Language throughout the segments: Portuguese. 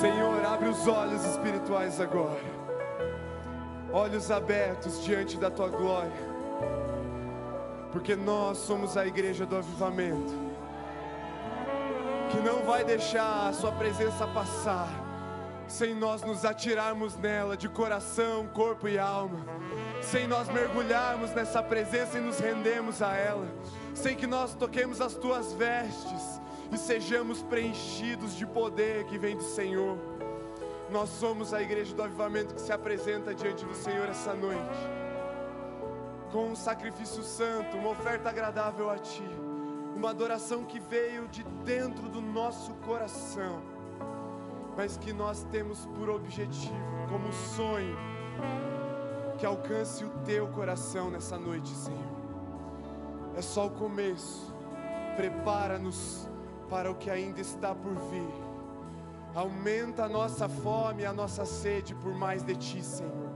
Senhor, abre os olhos espirituais agora, olhos abertos diante da tua glória, porque nós somos a igreja do avivamento, que não vai deixar a Sua presença passar, sem nós nos atirarmos nela de coração, corpo e alma, sem nós mergulharmos nessa presença e nos rendermos a ela, sem que nós toquemos as tuas vestes e sejamos preenchidos de poder que vem do Senhor. Nós somos a igreja do avivamento que se apresenta diante do Senhor essa noite, com um sacrifício santo, uma oferta agradável a Ti, uma adoração que veio de dentro do nosso coração, mas que nós temos por objetivo, como sonho, que alcance o Teu coração nessa noite, Senhor. É só o começo, prepara-nos para o que ainda está por vir. Aumenta a nossa fome, a nossa sede por mais de Ti, Senhor.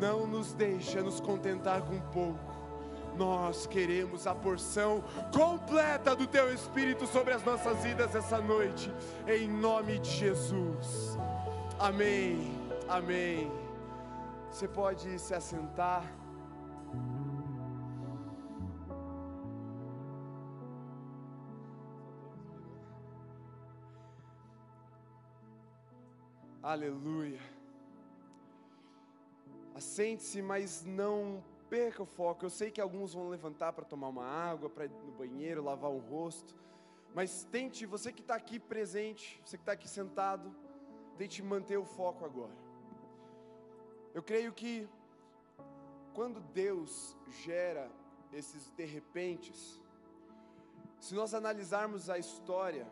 Não nos deixa nos contentar com pouco. Nós queremos a porção completa do Teu Espírito sobre as nossas vidas essa noite, em nome de Jesus. Amém. Amém. Você pode se assentar. Aleluia. Assente-se, mas não perca o foco. Eu sei que alguns vão levantar para tomar uma água, para ir no banheiro, lavar o rosto. Mas tente, você que está aqui presente, você que está aqui sentado, tente manter o foco agora. Eu creio que quando Deus gera esses de repentes, se nós analisarmos a história,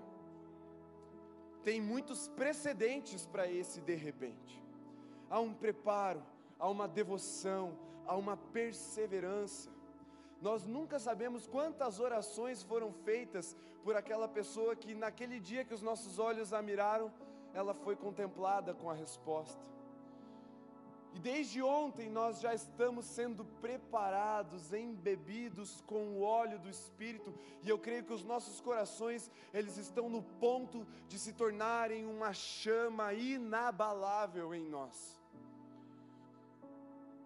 tem muitos precedentes para esse de repente. Há um preparo, há uma devoção, há uma perseverança. Nós nunca sabemos quantas orações foram feitas por aquela pessoa que, naquele dia que os nossos olhos a miraram, ela foi contemplada com a resposta. E desde ontem nós já estamos sendo preparados, embebidos com o óleo do Espírito, e eu creio que os nossos corações, eles estão no ponto de se tornarem uma chama inabalável em nós.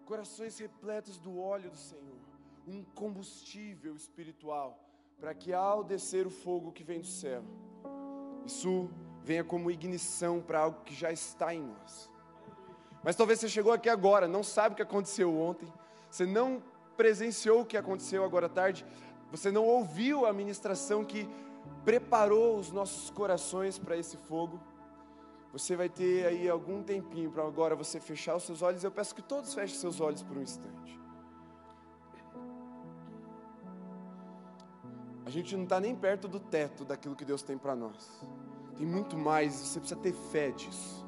Corações repletos do óleo do Senhor, um combustível espiritual, para que ao descer o fogo que vem do céu, isso venha como ignição para algo que já está em nós. Mas talvez você chegou aqui agora, não sabe o que aconteceu ontem, você não presenciou o que aconteceu agora à tarde, você não ouviu a ministração que preparou os nossos corações para esse fogo. Você vai ter aí algum tempinho para agora você fechar os seus olhos. Eu peço que todos fechem seus olhos por um instante. A gente não está nem perto do teto daquilo que Deus tem para nós. Tem muito mais, você precisa ter fé disso.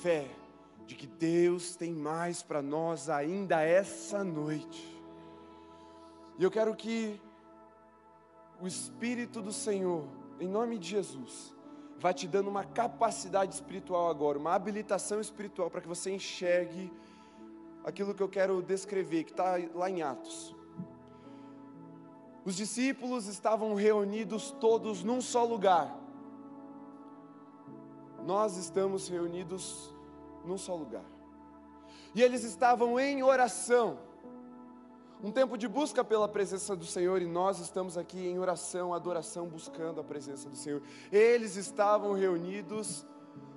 Fé de que Deus tem mais para nós ainda essa noite. E eu quero que o Espírito do Senhor, em nome de Jesus, vá te dando uma capacidade espiritual agora, uma habilitação espiritual para que você enxergue aquilo que eu quero descrever, que está lá em Atos. Os discípulos estavam reunidos todos num só lugar. Nós estamos reunidos num só lugar. E eles estavam em oração, um tempo de busca pela presença do Senhor, e nós estamos aqui em oração, adoração, buscando a presença do Senhor. Eles estavam reunidos,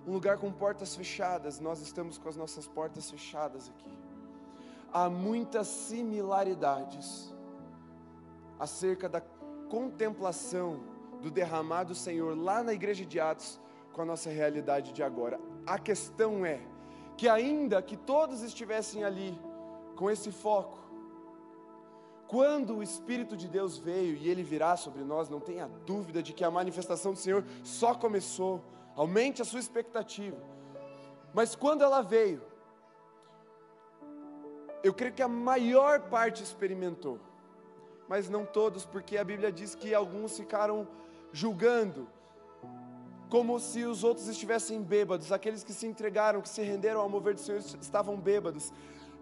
um lugar com portas fechadas, nós estamos com as nossas portas fechadas aqui. Há muitas similaridades acerca da contemplação do derramar do Senhor lá na igreja de Atos com a nossa realidade de agora. A questão é, que ainda que todos estivessem ali com esse foco, quando o Espírito de Deus veio e ele virá sobre nós, não tenha dúvida de que a manifestação do Senhor só começou. Aumente a sua expectativa. Mas quando ela veio, eu creio que a maior parte experimentou, mas não todos, porque a Bíblia diz que alguns ficaram julgando, como se os outros estivessem bêbados, aqueles que se entregaram, que se renderam ao mover do Senhor estavam bêbados.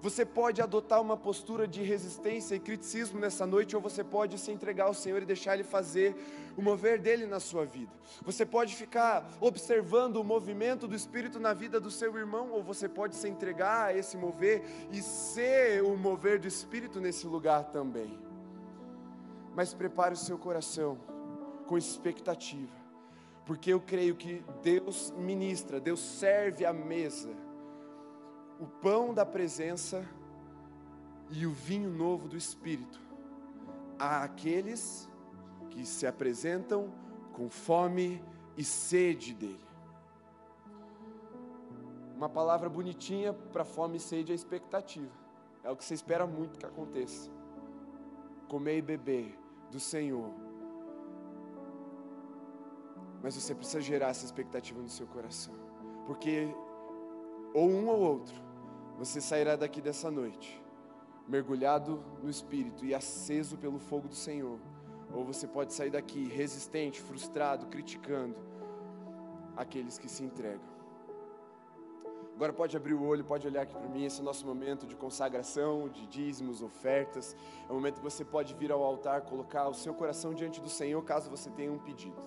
Você pode adotar uma postura de resistência e criticismo nessa noite, ou você pode se entregar ao Senhor e deixar Ele fazer o mover dele na sua vida. Você pode ficar observando o movimento do Espírito na vida do seu irmão, ou você pode se entregar a esse mover e ser o mover do Espírito nesse lugar também. Mas prepare o seu coração com expectativa, porque eu creio que Deus ministra, Deus serve a mesa o pão da presença e o vinho novo do Espírito àqueles que se apresentam com fome e sede dele. Uma palavra bonitinha para fome e sede é expectativa. É o que você espera muito que aconteça. Comer e beber do Senhor. Mas você precisa gerar essa expectativa no seu coração. Porque ou um ou outro você sairá daqui dessa noite, mergulhado no Espírito e aceso pelo fogo do Senhor. Ou você pode sair daqui resistente, frustrado, criticando aqueles que se entregam. Agora pode abrir o olho, pode olhar aqui para mim. Esse é o nosso momento de consagração, de dízimos, ofertas. É o momento que você pode vir ao altar, colocar o seu coração diante do Senhor, caso você tenha um pedido.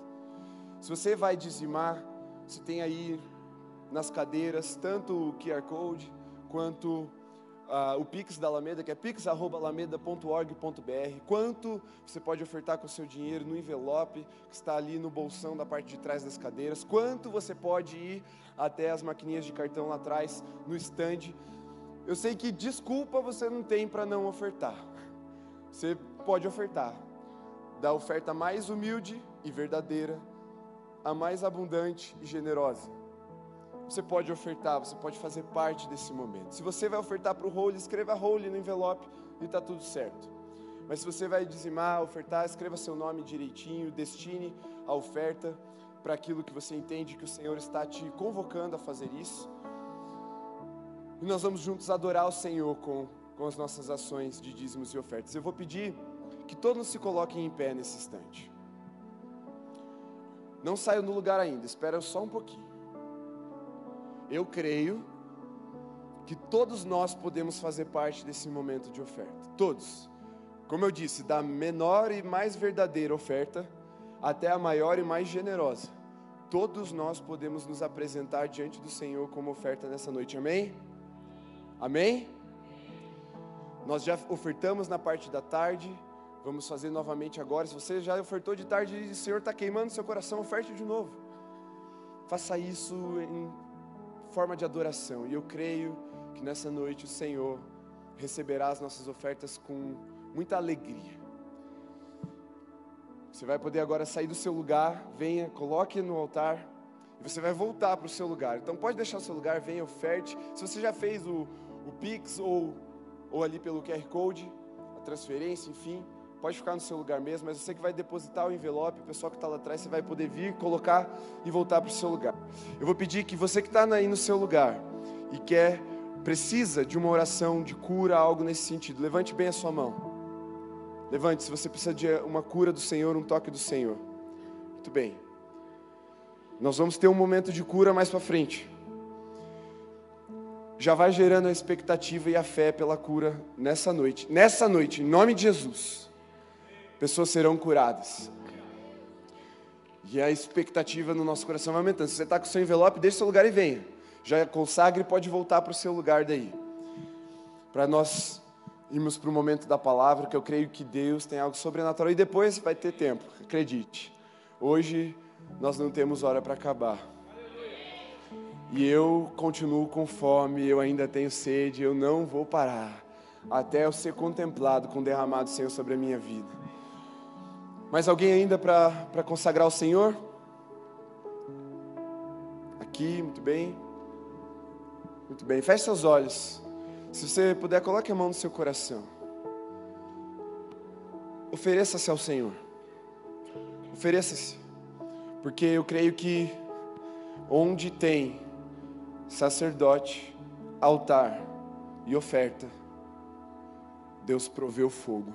Se você vai dizimar, você tem aí nas cadeiras tanto o QR Code quanto uh, o Pix da Alameda, que é pix.alameda.org.br, quanto você pode ofertar com o seu dinheiro no envelope que está ali no bolsão da parte de trás das cadeiras, quanto você pode ir até as maquininhas de cartão lá atrás, no stand. Eu sei que desculpa você não tem para não ofertar. Você pode ofertar. Da oferta mais humilde e verdadeira, a mais abundante e generosa você pode ofertar, você pode fazer parte desse momento. Se você vai ofertar para o role, escreva role no envelope e está tudo certo. Mas se você vai dizimar, ofertar, escreva seu nome direitinho, destine a oferta para aquilo que você entende que o Senhor está te convocando a fazer isso. E nós vamos juntos adorar o Senhor com, com as nossas ações de dízimos e ofertas. Eu vou pedir que todos se coloquem em pé nesse instante. Não saiam do lugar ainda, espera só um pouquinho eu creio que todos nós podemos fazer parte desse momento de oferta. Todos. Como eu disse, da menor e mais verdadeira oferta até a maior e mais generosa. Todos nós podemos nos apresentar diante do Senhor como oferta nessa noite. Amém? Amém? Nós já ofertamos na parte da tarde. Vamos fazer novamente agora. Se você já ofertou de tarde e o Senhor está queimando seu coração, oferte de novo. Faça isso em forma de adoração. E eu creio que nessa noite o Senhor receberá as nossas ofertas com muita alegria. Você vai poder agora sair do seu lugar, venha, coloque no altar e você vai voltar para o seu lugar. Então pode deixar o seu lugar, venha, oferte. Se você já fez o, o Pix ou, ou ali pelo QR Code, a transferência, enfim, pode ficar no seu lugar mesmo, mas você que vai depositar o envelope, o pessoal que está lá atrás, você vai poder vir, colocar e voltar para o seu lugar. Eu vou pedir que você que está aí no seu lugar e quer, precisa de uma oração de cura, algo nesse sentido, levante bem a sua mão. Levante, se você precisa de uma cura do Senhor, um toque do Senhor. Muito bem. Nós vamos ter um momento de cura mais para frente. Já vai gerando a expectativa e a fé pela cura nessa noite. Nessa noite, em nome de Jesus pessoas serão curadas. E a expectativa no nosso coração vai aumentando. Se você está com o seu envelope, deixe seu lugar e venha. Já consagre e pode voltar para o seu lugar daí. Para nós irmos para o momento da palavra, que eu creio que Deus tem algo sobrenatural. E depois vai ter tempo, acredite. Hoje nós não temos hora para acabar. E eu continuo com fome, eu ainda tenho sede, eu não vou parar até eu ser contemplado com derramado Senhor sobre a minha vida. Mais alguém ainda para consagrar o Senhor? Aqui, muito bem. Muito bem, feche seus olhos. Se você puder, coloque a mão no seu coração. Ofereça-se ao Senhor. Ofereça-se. Porque eu creio que onde tem sacerdote, altar e oferta, Deus proveu fogo.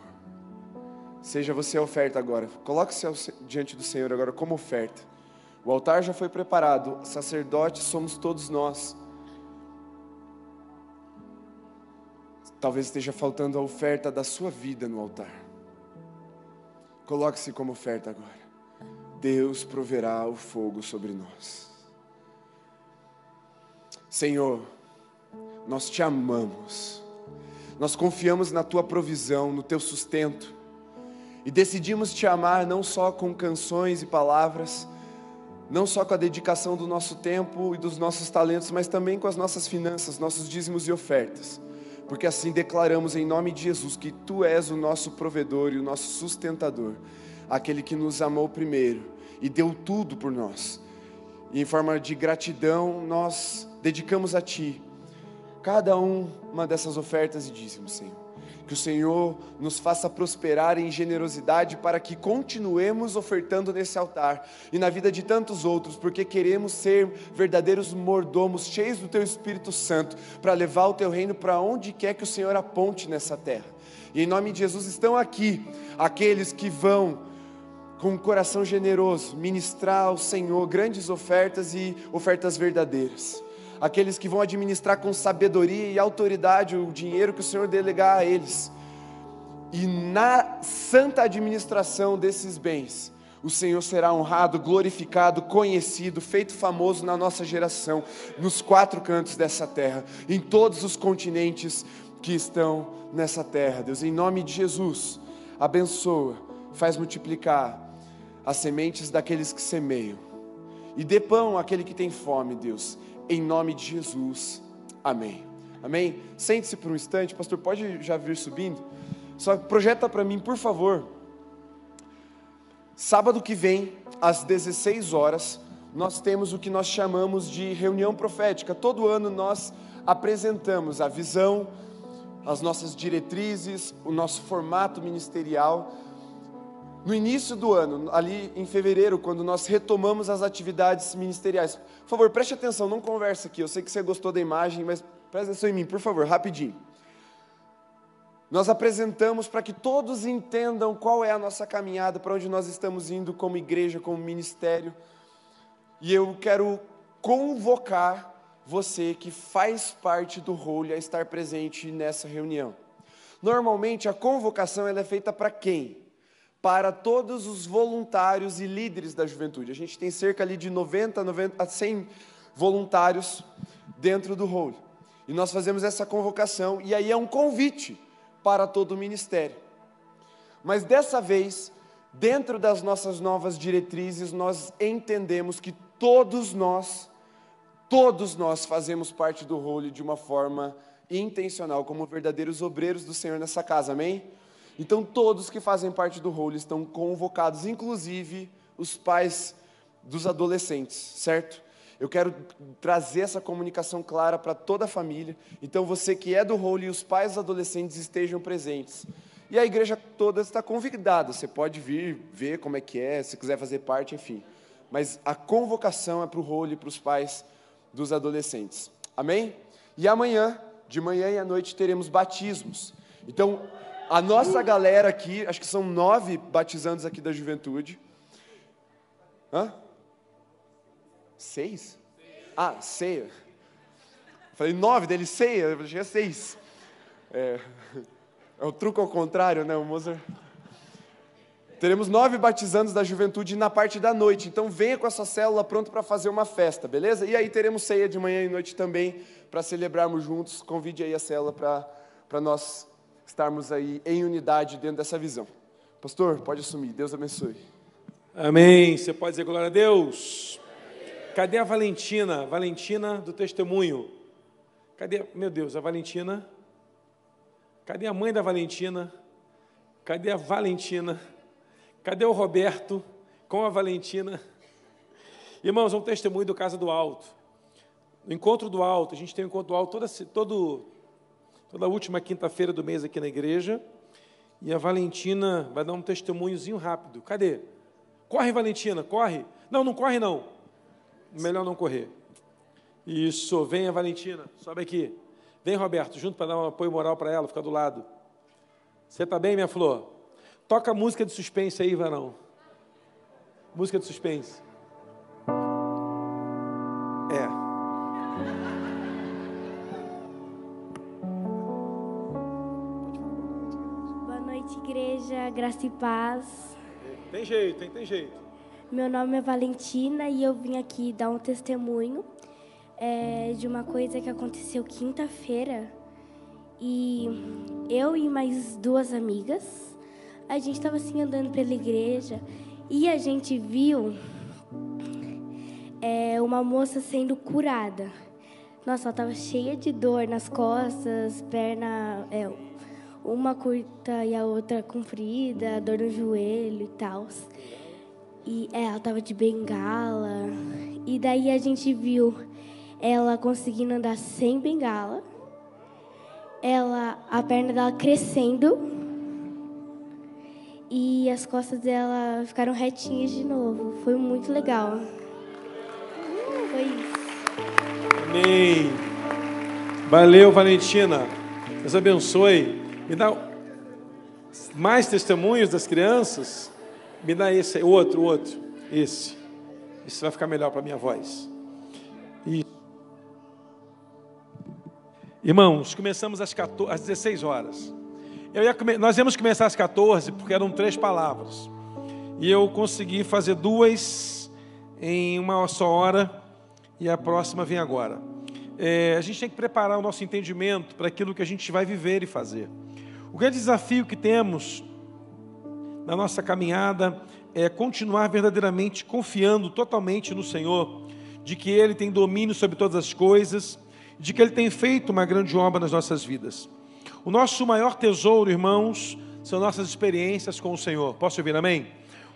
Seja você a oferta agora. Coloque-se diante do Senhor agora como oferta. O altar já foi preparado, sacerdotes somos todos nós. Talvez esteja faltando a oferta da sua vida no altar. Coloque-se como oferta agora. Deus proverá o fogo sobre nós. Senhor, nós te amamos. Nós confiamos na tua provisão, no teu sustento. E decidimos te amar não só com canções e palavras, não só com a dedicação do nosso tempo e dos nossos talentos, mas também com as nossas finanças, nossos dízimos e ofertas. Porque assim declaramos em nome de Jesus que tu és o nosso provedor e o nosso sustentador, aquele que nos amou primeiro e deu tudo por nós. E em forma de gratidão, nós dedicamos a ti cada uma dessas ofertas e dízimos, Senhor. Que o Senhor nos faça prosperar em generosidade para que continuemos ofertando nesse altar e na vida de tantos outros, porque queremos ser verdadeiros mordomos, cheios do Teu Espírito Santo, para levar o Teu reino para onde quer que o Senhor aponte nessa terra. E em nome de Jesus estão aqui aqueles que vão com um coração generoso ministrar ao Senhor grandes ofertas e ofertas verdadeiras aqueles que vão administrar com sabedoria e autoridade o dinheiro que o Senhor delegar a eles. E na santa administração desses bens, o Senhor será honrado, glorificado, conhecido, feito famoso na nossa geração, nos quatro cantos dessa terra, em todos os continentes que estão nessa terra. Deus, em nome de Jesus, abençoa, faz multiplicar as sementes daqueles que semeiam, e dê pão àquele que tem fome, Deus em nome de Jesus. Amém. Amém? Sente-se por um instante, pastor, pode já vir subindo? Só projeta para mim, por favor. Sábado que vem, às 16 horas, nós temos o que nós chamamos de reunião profética. Todo ano nós apresentamos a visão, as nossas diretrizes, o nosso formato ministerial no início do ano, ali em fevereiro, quando nós retomamos as atividades ministeriais. Por favor, preste atenção, não conversa aqui. Eu sei que você gostou da imagem, mas preste atenção em mim, por favor, rapidinho. Nós apresentamos para que todos entendam qual é a nossa caminhada, para onde nós estamos indo como igreja, como ministério. E eu quero convocar você que faz parte do role a estar presente nessa reunião. Normalmente a convocação ela é feita para quem? Para todos os voluntários e líderes da juventude. A gente tem cerca ali de 90, 90 a 100 voluntários dentro do rol. E nós fazemos essa convocação e aí é um convite para todo o ministério. Mas dessa vez, dentro das nossas novas diretrizes, nós entendemos que todos nós, todos nós fazemos parte do rol de uma forma intencional, como verdadeiros obreiros do Senhor nessa casa, amém? Então, todos que fazem parte do rolo estão convocados, inclusive os pais dos adolescentes, certo? Eu quero trazer essa comunicação clara para toda a família. Então, você que é do rolo e os pais dos adolescentes estejam presentes. E a igreja toda está convidada. Você pode vir ver como é que é, se quiser fazer parte, enfim. Mas a convocação é para o rolo e para os pais dos adolescentes. Amém? E amanhã, de manhã e à noite, teremos batismos. Então, a nossa galera aqui, acho que são nove batizandos aqui da juventude. Hã? Seis? Ah, ceia. Falei nove dele, ceia, eu achei seis. É, é o truque ao contrário, né, o Mozart? Teremos nove batizandos da juventude na parte da noite. Então venha com a sua célula pronto para fazer uma festa, beleza? E aí teremos ceia de manhã e noite também para celebrarmos juntos. Convide aí a célula para nós estarmos aí em unidade dentro dessa visão. Pastor, pode assumir. Deus abençoe. Amém. Você pode dizer glória a Deus. Cadê a Valentina? Valentina do testemunho. Cadê, meu Deus, a Valentina? Cadê a mãe da Valentina? Cadê a Valentina? Cadê o Roberto com a Valentina? Irmãos, é um testemunho do Casa do Alto. No encontro do Alto, a gente tem o um encontro do Alto todo, todo, toda última quinta-feira do mês aqui na igreja. E a Valentina vai dar um testemunhozinho rápido. Cadê? Corre, Valentina, corre. Não, não corre não. Melhor não correr. Isso, venha, Valentina, sobe aqui. Vem, Roberto, junto para dar um apoio moral para ela, fica do lado. Você está bem, minha flor? Toca música de suspense aí, varão. Música de suspense. É. Graça e Paz. Tem jeito, hein? Tem jeito. Meu nome é Valentina e eu vim aqui dar um testemunho é, de uma coisa que aconteceu quinta-feira. E eu e mais duas amigas, a gente estava assim andando pela igreja e a gente viu é, uma moça sendo curada. Nossa, ela estava cheia de dor nas costas, perna, é, uma curta e a outra comprida, dor no joelho e tal. E ela estava de bengala. E daí a gente viu ela conseguindo andar sem bengala. Ela, a perna dela crescendo. E as costas dela ficaram retinhas de novo. Foi muito legal. Foi isso. Amém. Valeu, Valentina. Deus abençoe. Me dá mais testemunhos das crianças. Me dá esse, aí, outro, outro. Esse. Esse vai ficar melhor para a minha voz. Isso. Irmãos, começamos às, 14, às 16 horas. Ia, nós íamos começar às 14 porque eram três palavras. E eu consegui fazer duas em uma só hora e a próxima vem agora. É, a gente tem que preparar o nosso entendimento para aquilo que a gente vai viver e fazer. O grande desafio que temos na nossa caminhada é continuar verdadeiramente confiando totalmente no Senhor, de que Ele tem domínio sobre todas as coisas, de que Ele tem feito uma grande obra nas nossas vidas. O nosso maior tesouro, irmãos, são nossas experiências com o Senhor. Posso ouvir amém?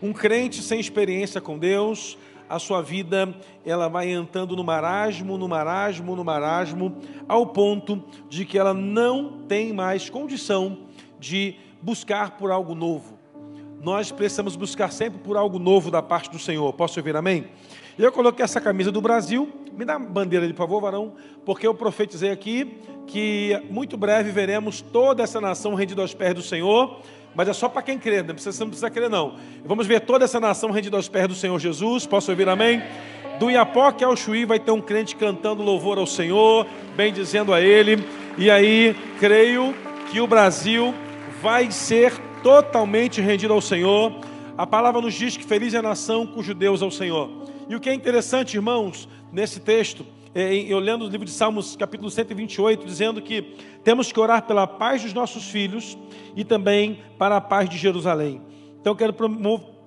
Um crente sem experiência com Deus, a sua vida ela vai entrando no marasmo, no marasmo, no marasmo, ao ponto de que ela não tem mais condição de buscar por algo novo. Nós precisamos buscar sempre por algo novo da parte do Senhor. Posso ouvir amém? Eu coloquei essa camisa do Brasil. Me dá a bandeira ali, por favor, varão, porque eu profetizei aqui que muito breve veremos toda essa nação rendida aos pés do Senhor mas é só para quem crê, não precisa, não precisa crer não. Vamos ver toda essa nação rendida aos pés do Senhor Jesus, posso ouvir amém? Do Iapoque ao Chuí vai ter um crente cantando louvor ao Senhor, bem dizendo a Ele, e aí creio que o Brasil vai ser totalmente rendido ao Senhor. A palavra nos diz que feliz é a nação cujo Deus é o Senhor. E o que é interessante, irmãos, nesse texto, eu lendo o livro de Salmos, capítulo 128, dizendo que temos que orar pela paz dos nossos filhos e também para a paz de Jerusalém. Então, eu quero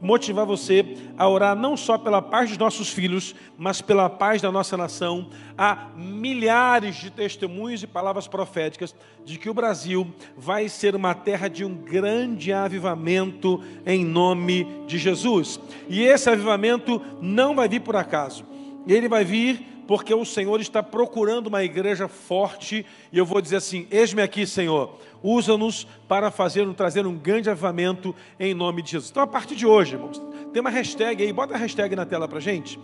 motivar você a orar não só pela paz dos nossos filhos, mas pela paz da nossa nação. Há milhares de testemunhos e palavras proféticas de que o Brasil vai ser uma terra de um grande avivamento em nome de Jesus. E esse avivamento não vai vir por acaso. Ele vai vir porque o Senhor está procurando uma igreja forte, e eu vou dizer assim: eis-me aqui, Senhor, usa-nos para fazer, trazer um grande avivamento em nome de Jesus. Então, a partir de hoje, irmãos, tem uma hashtag aí, bota a hashtag na tela para gente.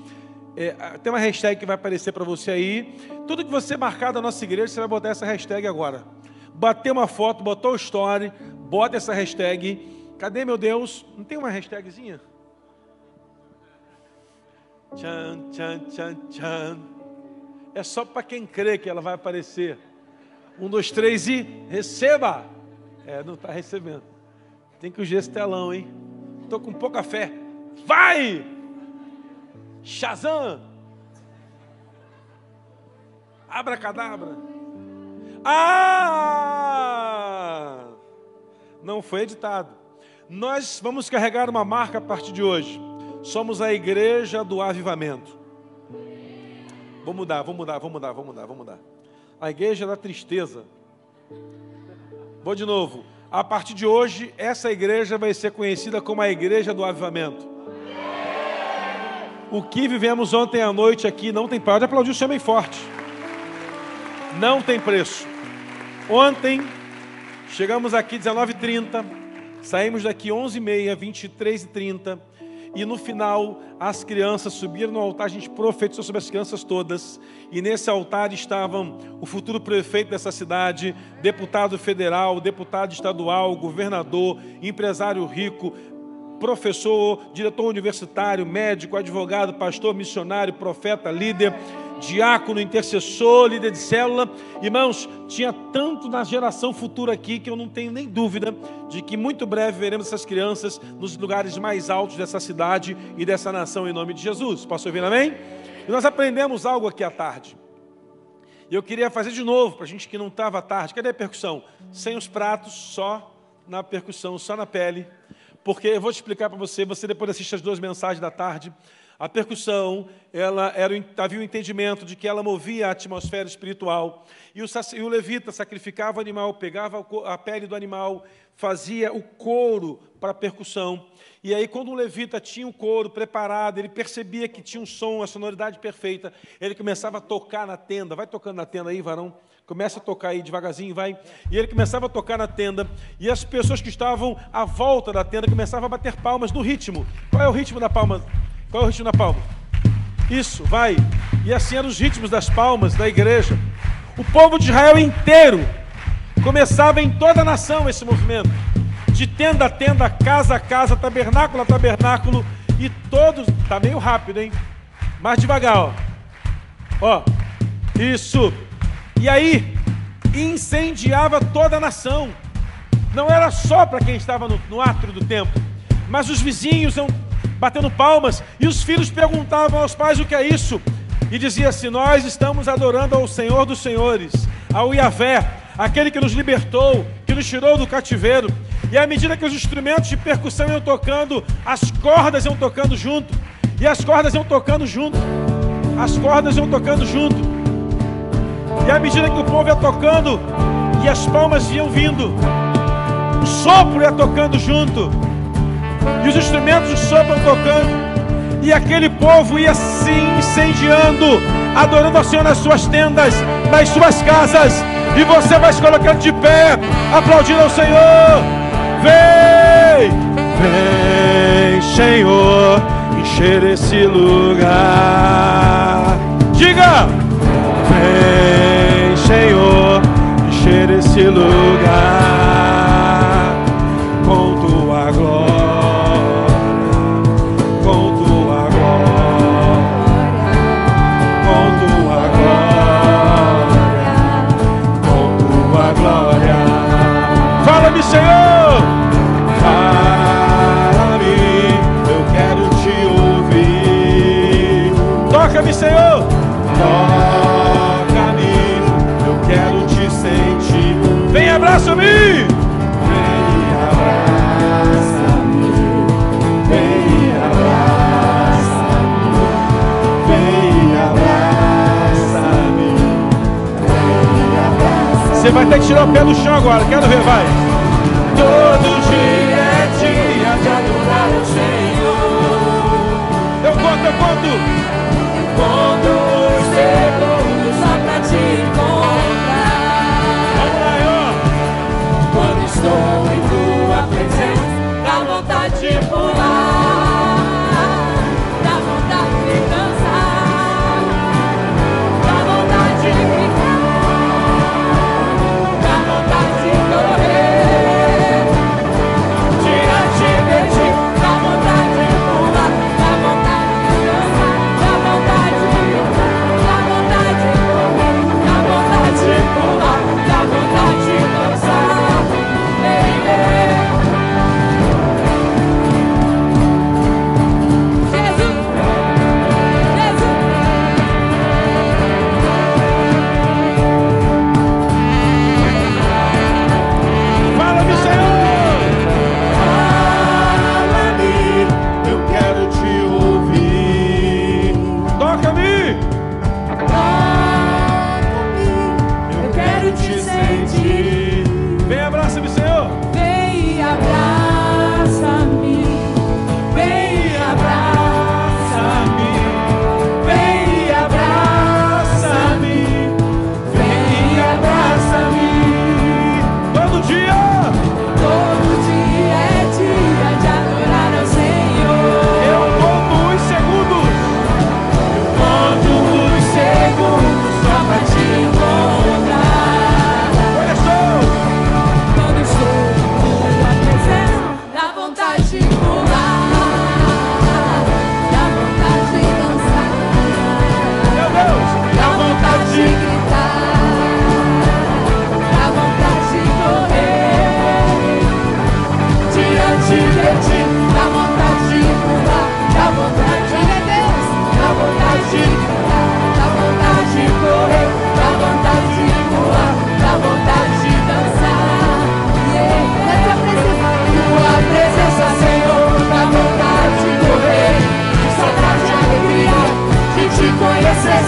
É, tem uma hashtag que vai aparecer para você aí. Tudo que você marcar da nossa igreja, você vai botar essa hashtag agora. Bater uma foto, botou o story, bota essa hashtag. Cadê meu Deus? Não tem uma hashtagzinha? Tchan, tchan, tchan, tchan. É só para quem crê que ela vai aparecer. Um, dois, três e receba. É, não está recebendo. Tem que ungir esse telão, hein? Estou com pouca fé. Vai! Shazam! Abracadabra. Ah! Não foi editado. Nós vamos carregar uma marca a partir de hoje. Somos a igreja do avivamento. Vou mudar, vou mudar, vou mudar, vou mudar, vou mudar. A igreja da tristeza. Vou de novo. A partir de hoje, essa igreja vai ser conhecida como a igreja do avivamento. O que vivemos ontem à noite aqui não tem. Pode aplaudir o Senhor bem forte. Não tem preço. Ontem, chegamos aqui 19h30, saímos daqui 11h30, 23h30 e no final, as crianças subiram no altar, a gente profetizou sobre as crianças todas. E nesse altar estavam o futuro prefeito dessa cidade, deputado federal, deputado estadual, governador, empresário rico, professor, diretor universitário, médico, advogado, pastor, missionário, profeta, líder diácono, intercessor, líder de célula. Irmãos, tinha tanto na geração futura aqui que eu não tenho nem dúvida de que muito breve veremos essas crianças nos lugares mais altos dessa cidade e dessa nação em nome de Jesus. Posso ouvir amém? E nós aprendemos algo aqui à tarde. E eu queria fazer de novo para a gente que não estava à tarde. Cadê a percussão? Sem os pratos, só na percussão, só na pele. Porque eu vou te explicar para você, você depois assiste as duas mensagens da tarde. A percussão, ela era, havia o um entendimento de que ela movia a atmosfera espiritual. E o, e o levita sacrificava o animal, pegava a pele do animal, fazia o couro para a percussão. E aí, quando o levita tinha o couro preparado, ele percebia que tinha um som, a sonoridade perfeita, ele começava a tocar na tenda. Vai tocando na tenda aí, varão. Começa a tocar aí devagarzinho, vai. E ele começava a tocar na tenda, e as pessoas que estavam à volta da tenda começavam a bater palmas no ritmo. Qual é o ritmo da palma? Qual é o ritmo da palma? Isso, vai. E assim eram os ritmos das palmas da igreja. O povo de Israel inteiro começava em toda a nação esse movimento. De tenda a tenda, casa a casa, tabernáculo a tabernáculo. E todos. Tá meio rápido, hein? Mais devagar, ó. Ó. Isso. E aí, incendiava toda a nação. Não era só para quem estava no, no átrio do templo, mas os vizinhos batendo palmas, e os filhos perguntavam aos pais o que é isso, e dizia assim: Nós estamos adorando ao Senhor dos Senhores, ao Iavé, aquele que nos libertou, que nos tirou do cativeiro. E à medida que os instrumentos de percussão iam tocando, as cordas iam tocando junto, e as cordas iam tocando junto, as cordas iam tocando junto. E à medida que o povo ia tocando, e as palmas iam vindo, o sopro ia tocando junto e os instrumentos sopro tocando, e aquele povo ia se incendiando, adorando ao Senhor nas suas tendas, nas suas casas, e você vai se colocando de pé, aplaudindo ao Senhor. Vem, vem, Senhor, encher esse lugar. Diga, vem, Senhor, encher esse lugar Senhor. Fala-me, eu quero te ouvir. Toca-me, Senhor. Toca-me, eu quero te sentir. Vem, abraça-me. Vem, abraça-me. Vem, abraça-me. Vem, abraça-me. Você vai ter que tirar o pé do chão agora. Quero ver, vai. Eu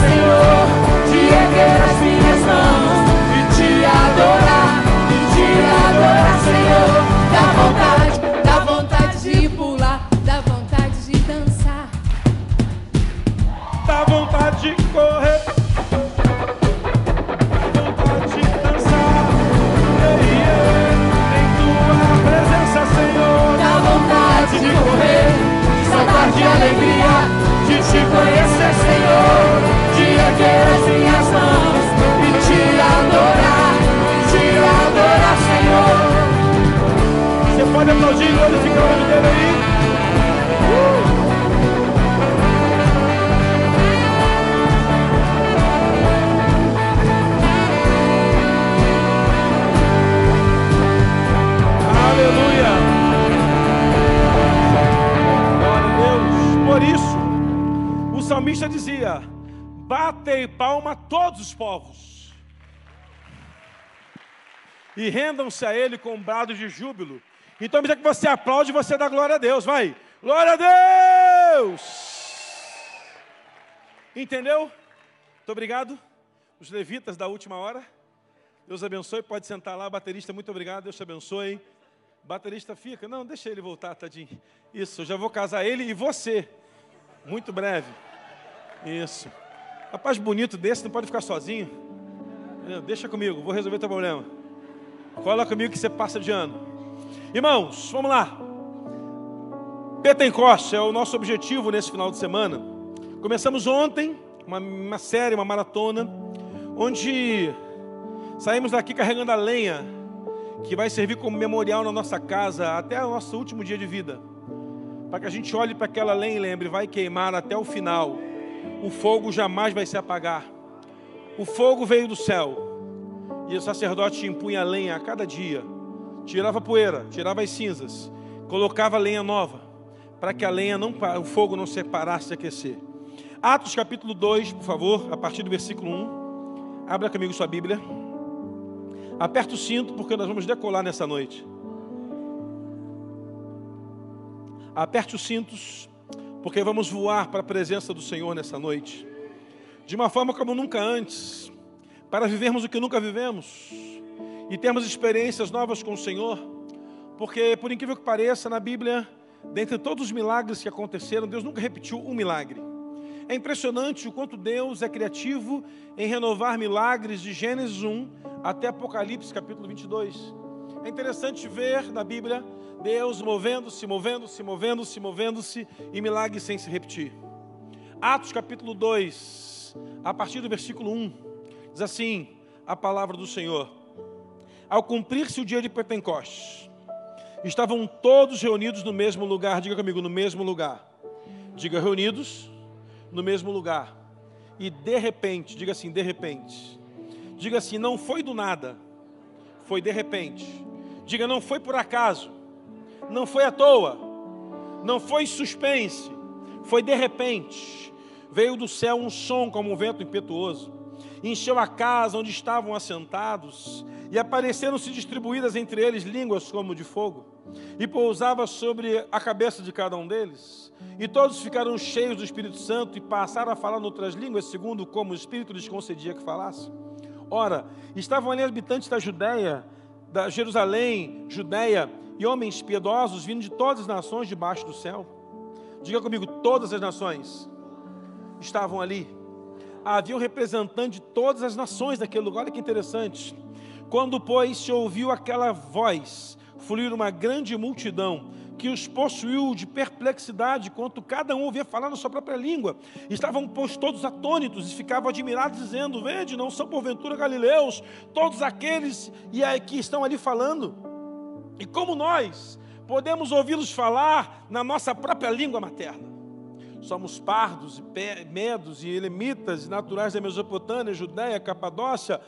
Senhor, de erguer as minhas mãos e te adorar, e te adorar, Senhor. Dá vontade, dá vontade de pular, dá vontade de dançar. Dá vontade de correr. Dá vontade de dançar. Ei, ei, Em tua presença, Senhor. Dá vontade de correr, de saltar de alegria, de te conhecer, de erguer as e rendam-se a Ele com brados de júbilo. Então, medida que você aplaude, você dá glória a Deus. Vai! Glória a Deus! Entendeu? Muito obrigado. Os levitas da última hora. Deus abençoe. Pode sentar lá, baterista. Muito obrigado. Deus te abençoe. Baterista fica. Não, deixa ele voltar, tadinho. Isso, eu já vou casar ele e você. Muito breve. Isso. Rapaz bonito desse não pode ficar sozinho. Deixa comigo, vou resolver teu problema. Cola comigo que você passa de ano. Irmãos, vamos lá. Pentecoste é o nosso objetivo nesse final de semana. Começamos ontem uma, uma série, uma maratona, onde saímos daqui carregando a lenha que vai servir como memorial na nossa casa até o nosso último dia de vida. Para que a gente olhe para aquela lenha e lembre, vai queimar até o final. O fogo jamais vai se apagar. O fogo veio do céu. E o sacerdote impunha lenha a cada dia. Tirava a poeira, tirava as cinzas, colocava lenha nova, para que a lenha não, o fogo não se parasse de aquecer. Atos capítulo 2, por favor, a partir do versículo 1. Abra comigo sua Bíblia. Aperta o cinto, porque nós vamos decolar nessa noite. Aperte os cintos, porque vamos voar para a presença do Senhor nessa noite. De uma forma como nunca antes, para vivermos o que nunca vivemos e termos experiências novas com o Senhor. Porque, por incrível que pareça, na Bíblia, dentre todos os milagres que aconteceram, Deus nunca repetiu um milagre. É impressionante o quanto Deus é criativo em renovar milagres de Gênesis 1 até Apocalipse capítulo 22. É interessante ver na Bíblia Deus movendo-se, movendo-se, movendo-se, movendo-se e milagres sem se repetir. Atos capítulo 2, a partir do versículo 1, diz assim: a palavra do Senhor. Ao cumprir-se o dia de Pentecostes, estavam todos reunidos no mesmo lugar. Diga comigo, no mesmo lugar. Diga reunidos no mesmo lugar. E de repente, diga assim, de repente. Diga assim, não foi do nada, foi de repente. Diga, não foi por acaso, não foi à toa, não foi suspense, foi de repente. Veio do céu um som como um vento impetuoso, encheu a casa onde estavam assentados, e apareceram-se distribuídas entre eles línguas como de fogo, e pousava sobre a cabeça de cada um deles. E todos ficaram cheios do Espírito Santo e passaram a falar noutras línguas, segundo como o Espírito lhes concedia que falassem. Ora, estavam ali habitantes da Judéia, da Jerusalém, Judéia, e homens piedosos vindo de todas as nações debaixo do céu. Diga comigo, todas as nações estavam ali. Havia um representante de todas as nações daquele lugar, olha que interessante. Quando, pois, se ouviu aquela voz, fluir uma grande multidão, que os possuiu de perplexidade, quanto cada um ouvia falar na sua própria língua. Estavam, pois, todos atônitos e ficavam admirados, dizendo: Vede, não são porventura galileus, todos aqueles que estão ali falando. E como nós podemos ouvi-los falar na nossa própria língua materna? Somos pardos, e medos e elemitas, naturais da Mesopotâmia, Judéia, Capadócia,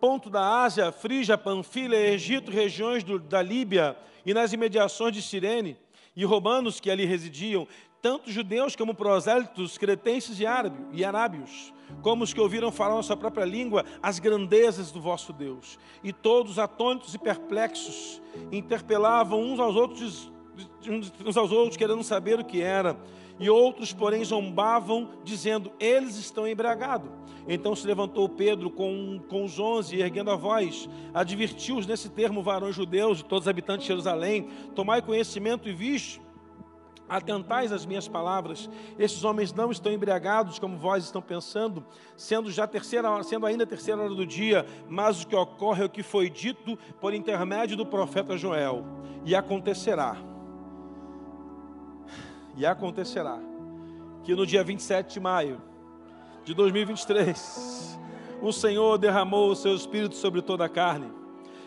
ponto da Ásia, Frígia, Panfilha, Egito, regiões do, da Líbia e nas imediações de Cirene, e romanos que ali residiam, tanto judeus como prosélitos, cretenses e, árabe, e arábios, como os que ouviram falar na sua própria língua as grandezas do vosso Deus. E todos, atônitos e perplexos, interpelavam uns aos outros, uns aos outros, querendo saber o que era. E outros, porém, zombavam, dizendo: Eles estão embriagados. Então se levantou Pedro com, com os onze, erguendo a voz, advertiu-os nesse termo, varões judeus e todos os habitantes de Jerusalém: Tomai conhecimento e viste Atentais às minhas palavras. Esses homens não estão embriagados como vós estão pensando, sendo já terceira, sendo ainda a terceira hora do dia, mas o que ocorre é o que foi dito por intermédio do profeta Joel. E acontecerá. E acontecerá que no dia 27 de maio de 2023, o Senhor derramou o seu espírito sobre toda a carne,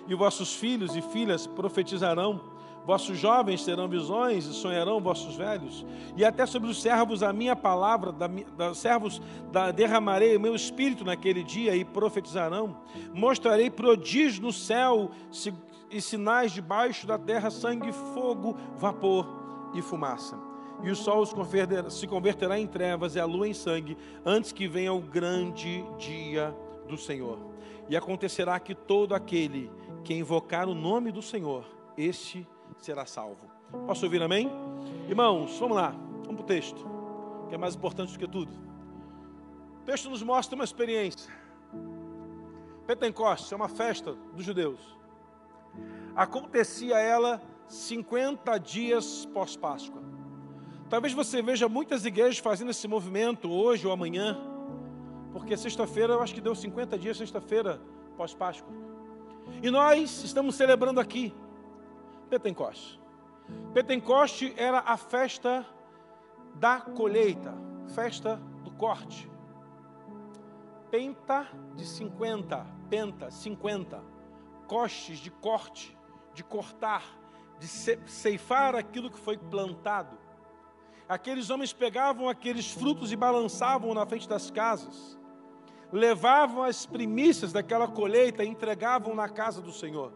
e vossos filhos e filhas profetizarão Vossos jovens terão visões e sonharão vossos velhos. E até sobre os servos a minha palavra, da, da servos da, derramarei o meu espírito naquele dia e profetizarão. Mostrarei prodígios no céu e sinais debaixo da terra, sangue, fogo, vapor e fumaça. E o sol se converterá em trevas e a lua em sangue, antes que venha o grande dia do Senhor. E acontecerá que todo aquele que invocar o nome do Senhor, este será salvo. Posso ouvir amém? Irmãos, vamos lá, vamos para o texto, que é mais importante do que tudo. O texto nos mostra uma experiência. Pentecostes é uma festa dos judeus. Acontecia ela 50 dias pós-Páscoa. Talvez você veja muitas igrejas fazendo esse movimento hoje ou amanhã, porque sexta-feira, eu acho que deu 50 dias, sexta-feira pós-Páscoa. E nós estamos celebrando aqui Pentecoste. Pentecoste era a festa da colheita, festa do corte. Penta de 50, penta, 50. Costes de corte, de cortar, de ceifar aquilo que foi plantado. Aqueles homens pegavam aqueles frutos e balançavam na frente das casas, levavam as primícias daquela colheita e entregavam na casa do Senhor.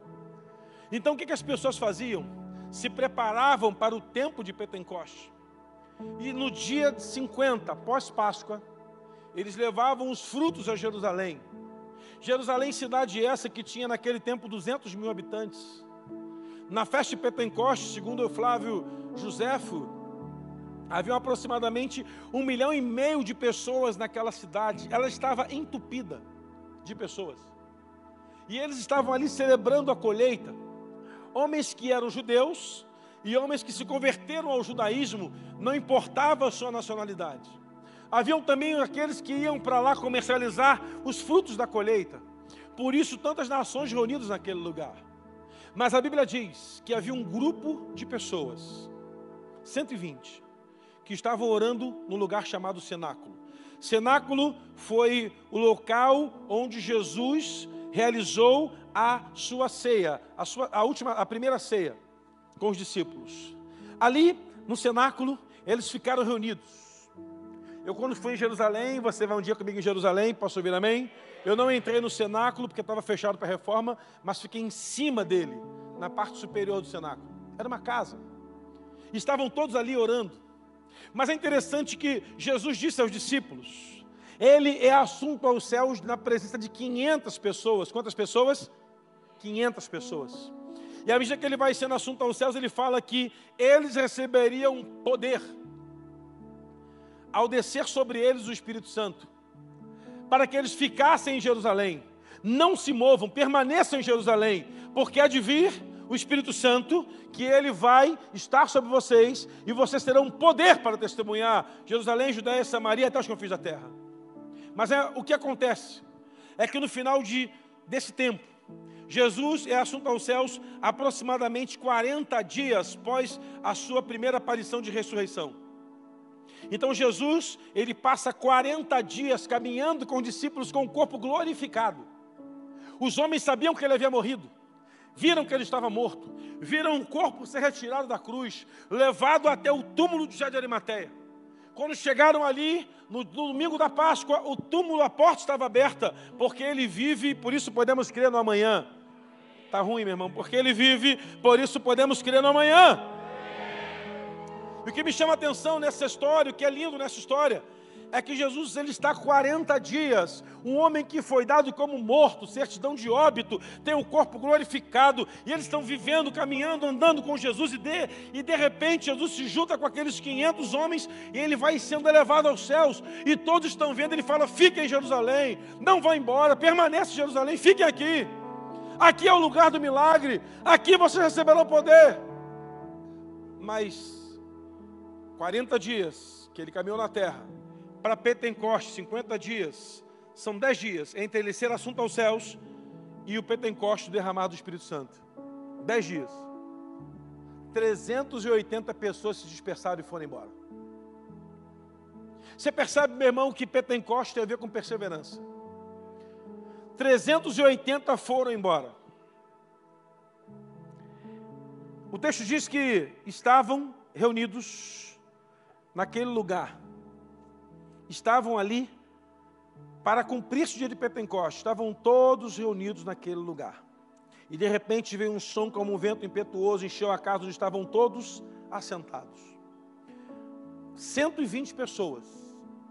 Então o que, que as pessoas faziam? Se preparavam para o tempo de Pentecoste. E no dia 50, pós-Páscoa, eles levavam os frutos a Jerusalém. Jerusalém, cidade essa que tinha naquele tempo 200 mil habitantes. Na festa de Pentecoste, segundo o Flávio Joséfo, havia aproximadamente um milhão e meio de pessoas naquela cidade. Ela estava entupida de pessoas. E eles estavam ali celebrando a colheita homens que eram judeus e homens que se converteram ao judaísmo, não importava a sua nacionalidade. Haviam também aqueles que iam para lá comercializar os frutos da colheita. Por isso, tantas nações reunidas naquele lugar. Mas a Bíblia diz que havia um grupo de pessoas, 120, que estavam orando no lugar chamado cenáculo. Cenáculo foi o local onde Jesus realizou a sua ceia, a, sua, a última, a primeira ceia com os discípulos. Ali, no cenáculo, eles ficaram reunidos. Eu, quando fui em Jerusalém, você vai um dia comigo em Jerusalém, posso ouvir amém? Eu não entrei no cenáculo porque estava fechado para reforma, mas fiquei em cima dele, na parte superior do cenáculo. Era uma casa. Estavam todos ali orando. Mas é interessante que Jesus disse aos discípulos: ele é assunto aos céus na presença de 500 pessoas. Quantas pessoas? 500 pessoas. E à medida que ele vai sendo assunto aos céus, ele fala que eles receberiam poder ao descer sobre eles o Espírito Santo, para que eles ficassem em Jerusalém, não se movam, permaneçam em Jerusalém, porque há de vir o Espírito Santo, que ele vai estar sobre vocês e vocês terão poder para testemunhar Jerusalém, Judéia, Samaria até os confins da terra. Mas é, o que acontece é que no final de, desse tempo, Jesus é assunto aos céus aproximadamente 40 dias após a sua primeira aparição de ressurreição. Então Jesus, ele passa 40 dias caminhando com os discípulos com o corpo glorificado. Os homens sabiam que ele havia morrido, viram que ele estava morto, viram o corpo ser retirado da cruz, levado até o túmulo de José de Arimateia. Quando chegaram ali, no, domingo da Páscoa, o túmulo, a porta estava aberta, porque ele vive, por isso podemos crer no amanhã. Está ruim, meu irmão, porque ele vive, por isso podemos crer no amanhã. E o que me chama a atenção nessa história, o que é lindo nessa história, é que Jesus ele está 40 dias, um homem que foi dado como morto, certidão de óbito, tem o corpo glorificado, e eles estão vivendo, caminhando, andando com Jesus, e de, e de repente Jesus se junta com aqueles 500 homens, e ele vai sendo elevado aos céus, e todos estão vendo, ele fala: fiquem em Jerusalém, não vão embora, permaneça em Jerusalém, fiquem aqui, aqui é o lugar do milagre, aqui vocês receberão poder. Mas 40 dias que ele caminhou na terra, para Pentecoste, 50 dias, são 10 dias entre ele ser assunto aos céus e o Pentecoste derramado do Espírito Santo. 10 dias. 380 pessoas se dispersaram e foram embora. Você percebe, meu irmão, que Pentecoste tem a ver com perseverança. 380 foram embora. O texto diz que estavam reunidos naquele lugar estavam ali para cumprir-se o dia de Pentecostes, estavam todos reunidos naquele lugar. E de repente veio um som como um vento impetuoso, encheu a casa onde estavam todos assentados. 120 pessoas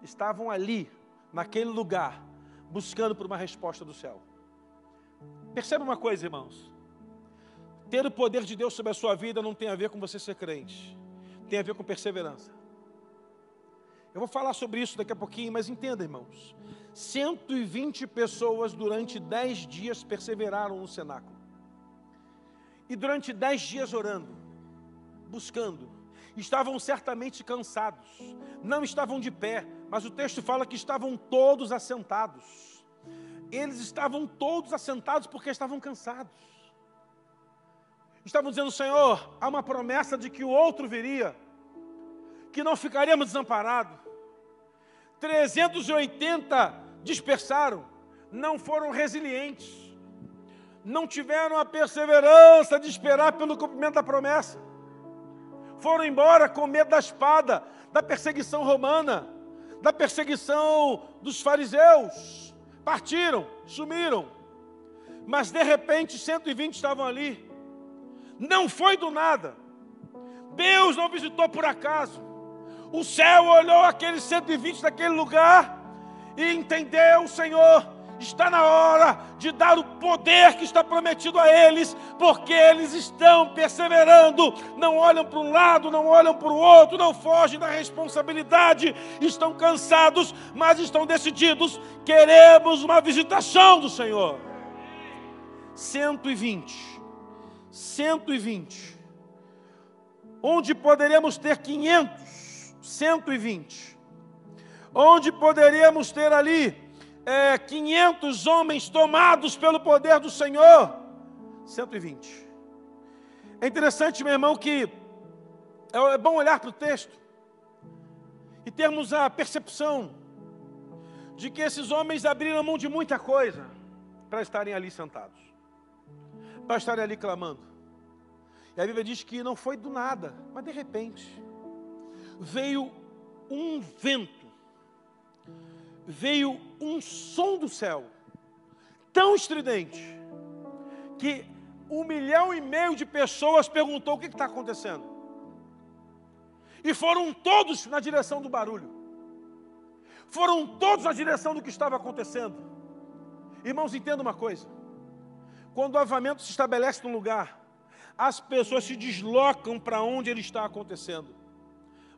estavam ali, naquele lugar, buscando por uma resposta do céu. Percebe uma coisa, irmãos? Ter o poder de Deus sobre a sua vida não tem a ver com você ser crente, tem a ver com perseverança. Eu vou falar sobre isso daqui a pouquinho, mas entenda, irmãos. 120 pessoas durante 10 dias perseveraram no cenáculo. E durante 10 dias orando, buscando. Estavam certamente cansados, não estavam de pé, mas o texto fala que estavam todos assentados. Eles estavam todos assentados porque estavam cansados. Estavam dizendo: Senhor, há uma promessa de que o outro viria, que não ficaríamos desamparados. 380 dispersaram, não foram resilientes, não tiveram a perseverança de esperar pelo cumprimento da promessa, foram embora com medo da espada, da perseguição romana, da perseguição dos fariseus, partiram, sumiram, mas de repente 120 estavam ali, não foi do nada, Deus não visitou por acaso, o céu olhou aqueles 120 daquele lugar e entendeu, Senhor, está na hora de dar o poder que está prometido a eles, porque eles estão perseverando, não olham para um lado, não olham para o outro, não fogem da responsabilidade, estão cansados, mas estão decididos. Queremos uma visitação do Senhor. 120, 120, onde poderíamos ter 500 120. Onde poderíamos ter ali é, 500 homens tomados pelo poder do Senhor? 120. É interessante, meu irmão, que é, é bom olhar para o texto e termos a percepção de que esses homens abriram mão de muita coisa para estarem ali sentados, para estarem ali clamando. E a Bíblia diz que não foi do nada, mas de repente veio um vento, veio um som do céu, tão estridente, que um milhão e meio de pessoas perguntou o que está acontecendo. E foram todos na direção do barulho. Foram todos na direção do que estava acontecendo. Irmãos, entenda uma coisa. Quando o avamento se estabelece num lugar, as pessoas se deslocam para onde ele está acontecendo.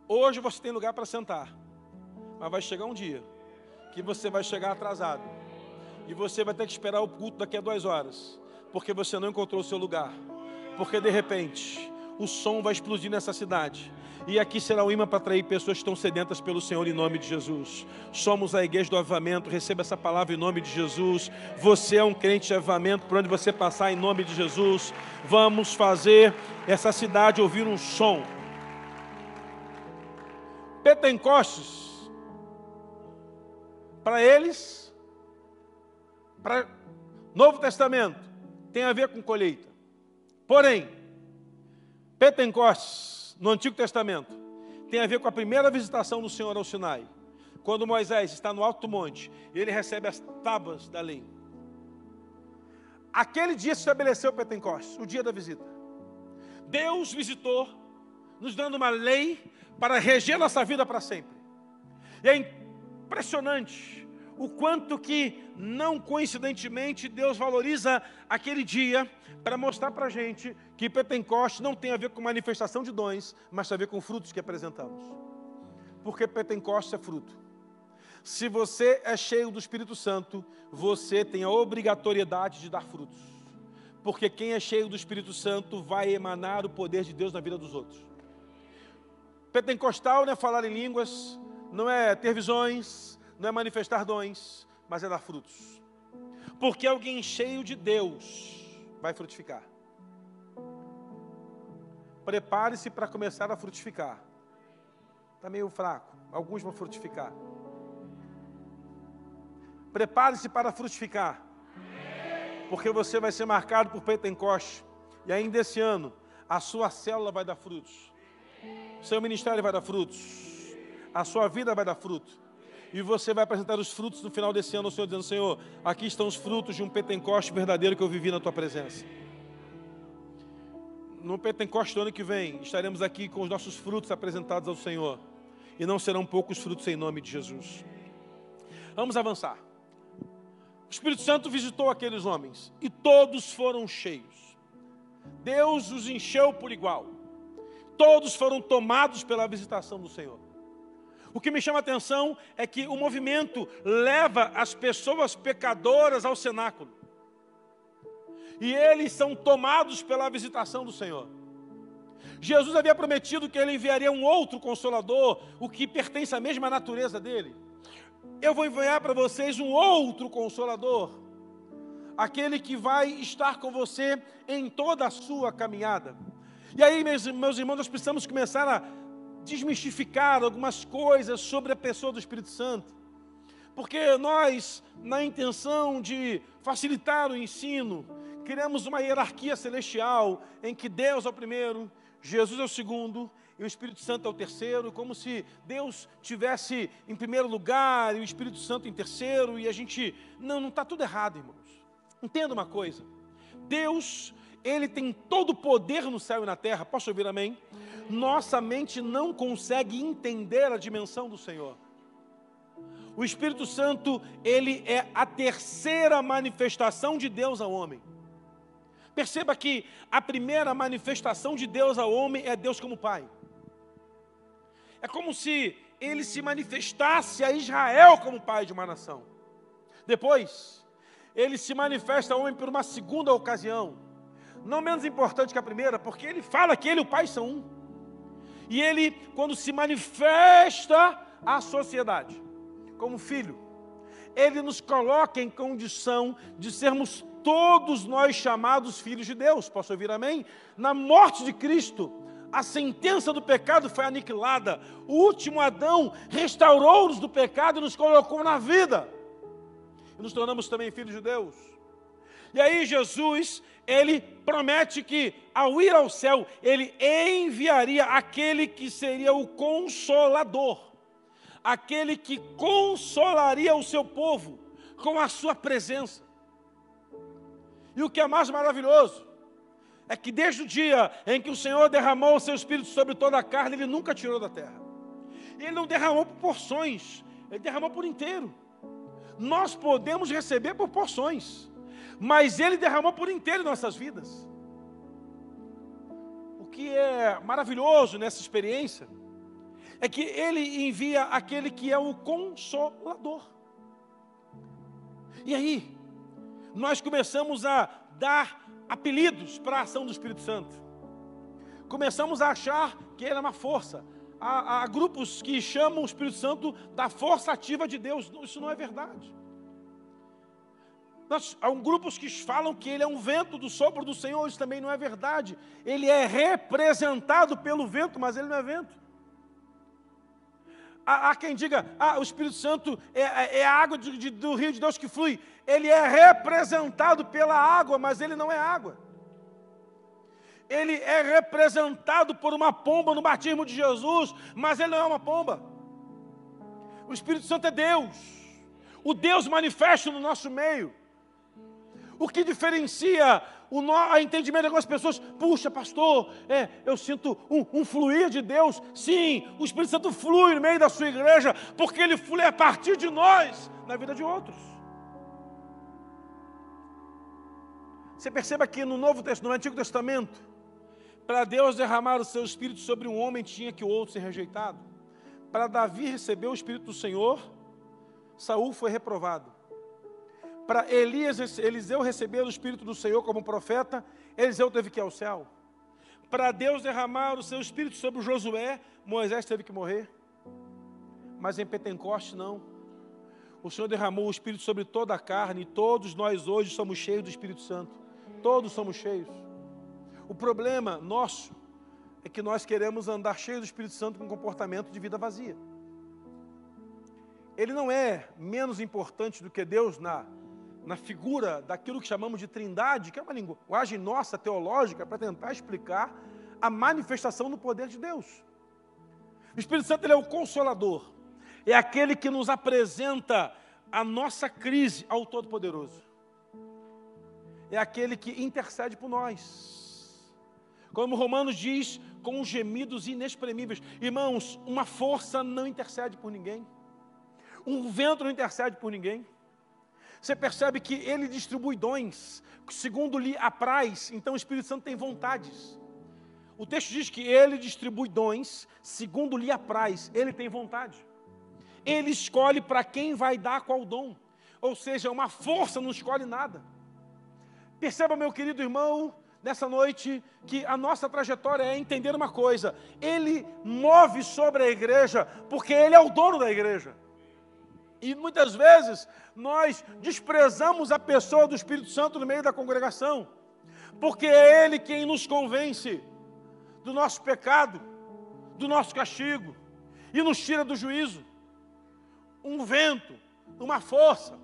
Hoje você tem lugar para sentar, mas vai chegar um dia que você vai chegar atrasado e você vai ter que esperar o culto daqui a duas horas, porque você não encontrou o seu lugar, porque de repente o som vai explodir nessa cidade. E aqui será um imã para atrair pessoas que estão sedentas pelo Senhor em nome de Jesus. Somos a igreja do avamento, receba essa palavra em nome de Jesus. Você é um crente de avamento, por onde você passar em nome de Jesus. Vamos fazer essa cidade ouvir um som. Pentecostes, para eles, para Novo Testamento, tem a ver com colheita. Porém, Pentecostes, no Antigo Testamento, tem a ver com a primeira visitação do Senhor ao Sinai. Quando Moisés está no alto monte, ele recebe as tábuas da lei. Aquele dia se estabeleceu Pentecostes, o dia da visita. Deus visitou, nos dando uma lei para reger nossa vida para sempre. E é impressionante o quanto que, não coincidentemente, Deus valoriza aquele dia para mostrar para a gente que Pentecoste não tem a ver com manifestação de dons, mas tem a ver com frutos que apresentamos. Porque Pentecoste é fruto. Se você é cheio do Espírito Santo, você tem a obrigatoriedade de dar frutos. Porque quem é cheio do Espírito Santo vai emanar o poder de Deus na vida dos outros. Pentecostal não é falar em línguas, não é ter visões, não é manifestar dons, mas é dar frutos. Porque alguém cheio de Deus vai frutificar. Prepare-se para começar a frutificar. Está meio fraco, alguns vão frutificar. Prepare-se para frutificar. Porque você vai ser marcado por Pentecoste. E ainda esse ano, a sua célula vai dar frutos. Seu ministério vai dar frutos. A sua vida vai dar fruto e você vai apresentar os frutos no final desse ano ao Senhor, dizendo: Senhor, aqui estão os frutos de um Pentecoste verdadeiro que eu vivi na tua presença. No Pentecoste do ano que vem, estaremos aqui com os nossos frutos apresentados ao Senhor, e não serão poucos frutos em nome de Jesus. Vamos avançar. O Espírito Santo visitou aqueles homens e todos foram cheios. Deus os encheu por igual. Todos foram tomados pela visitação do Senhor. O que me chama a atenção é que o movimento leva as pessoas pecadoras ao cenáculo. E eles são tomados pela visitação do Senhor. Jesus havia prometido que ele enviaria um outro consolador, o que pertence à mesma natureza dele. Eu vou enviar para vocês um outro consolador, aquele que vai estar com você em toda a sua caminhada. E aí, meus, meus irmãos, nós precisamos começar a desmistificar algumas coisas sobre a pessoa do Espírito Santo. Porque nós, na intenção de facilitar o ensino, criamos uma hierarquia celestial em que Deus é o primeiro, Jesus é o segundo e o Espírito Santo é o terceiro, como se Deus tivesse em primeiro lugar e o Espírito Santo em terceiro, e a gente. Não, não está tudo errado, irmãos. Entenda uma coisa: Deus, Ele tem todo o poder no céu e na terra, posso ouvir amém? nossa mente não consegue entender a dimensão do Senhor. O Espírito Santo, ele é a terceira manifestação de Deus ao homem. Perceba que a primeira manifestação de Deus ao homem é Deus como Pai. É como se ele se manifestasse a Israel como pai de uma nação. Depois, ele se manifesta ao homem por uma segunda ocasião, não menos importante que a primeira, porque ele fala que ele e o pai são um. E ele, quando se manifesta à sociedade, como filho, ele nos coloca em condição de sermos todos nós chamados filhos de Deus. Posso ouvir amém? Na morte de Cristo, a sentença do pecado foi aniquilada. O último Adão restaurou-nos do pecado e nos colocou na vida. E nos tornamos também filhos de Deus. E aí Jesus, ele promete que ao ir ao céu, ele enviaria aquele que seria o consolador, aquele que consolaria o seu povo com a sua presença. E o que é mais maravilhoso é que desde o dia em que o Senhor derramou o seu espírito sobre toda a carne, ele nunca tirou da terra. Ele não derramou por porções, ele derramou por inteiro. Nós podemos receber por porções mas Ele derramou por inteiro em nossas vidas. O que é maravilhoso nessa experiência é que Ele envia aquele que é o Consolador. E aí, nós começamos a dar apelidos para a ação do Espírito Santo. Começamos a achar que ele é uma força. Há, há grupos que chamam o Espírito Santo da força ativa de Deus. Isso não é verdade. Nós, há um grupos que falam que ele é um vento do sopro do Senhor, isso também não é verdade. Ele é representado pelo vento, mas ele não é vento. Há, há quem diga, ah, o Espírito Santo é, é, é a água de, de, do rio de Deus que flui. Ele é representado pela água, mas ele não é água. Ele é representado por uma pomba no batismo de Jesus, mas ele não é uma pomba. O Espírito Santo é Deus, o Deus manifesto no nosso meio. O que diferencia o no, entendimento de algumas pessoas, puxa, pastor, é, eu sinto um, um, fluir de Deus. Sim, o Espírito Santo flui no meio da sua igreja, porque ele flui a partir de nós, na vida de outros. Você perceba que no Novo Testamento, no Antigo Testamento, para Deus derramar o seu Espírito sobre um homem, tinha que o outro ser rejeitado. Para Davi receber o Espírito do Senhor, Saul foi reprovado. Para Elias, Eliseu receber o Espírito do Senhor como profeta, Eliseu teve que ir ao céu. Para Deus derramar o seu Espírito sobre Josué, Moisés teve que morrer. Mas em Pentecoste não. O Senhor derramou o Espírito sobre toda a carne, e todos nós hoje somos cheios do Espírito Santo. Todos somos cheios. O problema nosso é que nós queremos andar cheios do Espírito Santo com comportamento de vida vazia. Ele não é menos importante do que Deus na, na figura daquilo que chamamos de trindade, que é uma linguagem nossa teológica para tentar explicar a manifestação do poder de Deus. O Espírito Santo é o consolador, é aquele que nos apresenta a nossa crise ao Todo-Poderoso, é aquele que intercede por nós. Como Romanos diz, com gemidos inexprimíveis. Irmãos, uma força não intercede por ninguém. Um vento não intercede por ninguém. Você percebe que ele distribui dons, segundo lhe apraz, então o Espírito Santo tem vontades. O texto diz que ele distribui dons, segundo lhe apraz, ele tem vontade. Ele escolhe para quem vai dar qual dom. Ou seja, uma força não escolhe nada. Perceba, meu querido irmão, nessa noite que a nossa trajetória é entender uma coisa: Ele move sobre a igreja porque Ele é o dono da igreja. E muitas vezes nós desprezamos a pessoa do Espírito Santo no meio da congregação, porque é Ele quem nos convence do nosso pecado, do nosso castigo e nos tira do juízo. Um vento, uma força,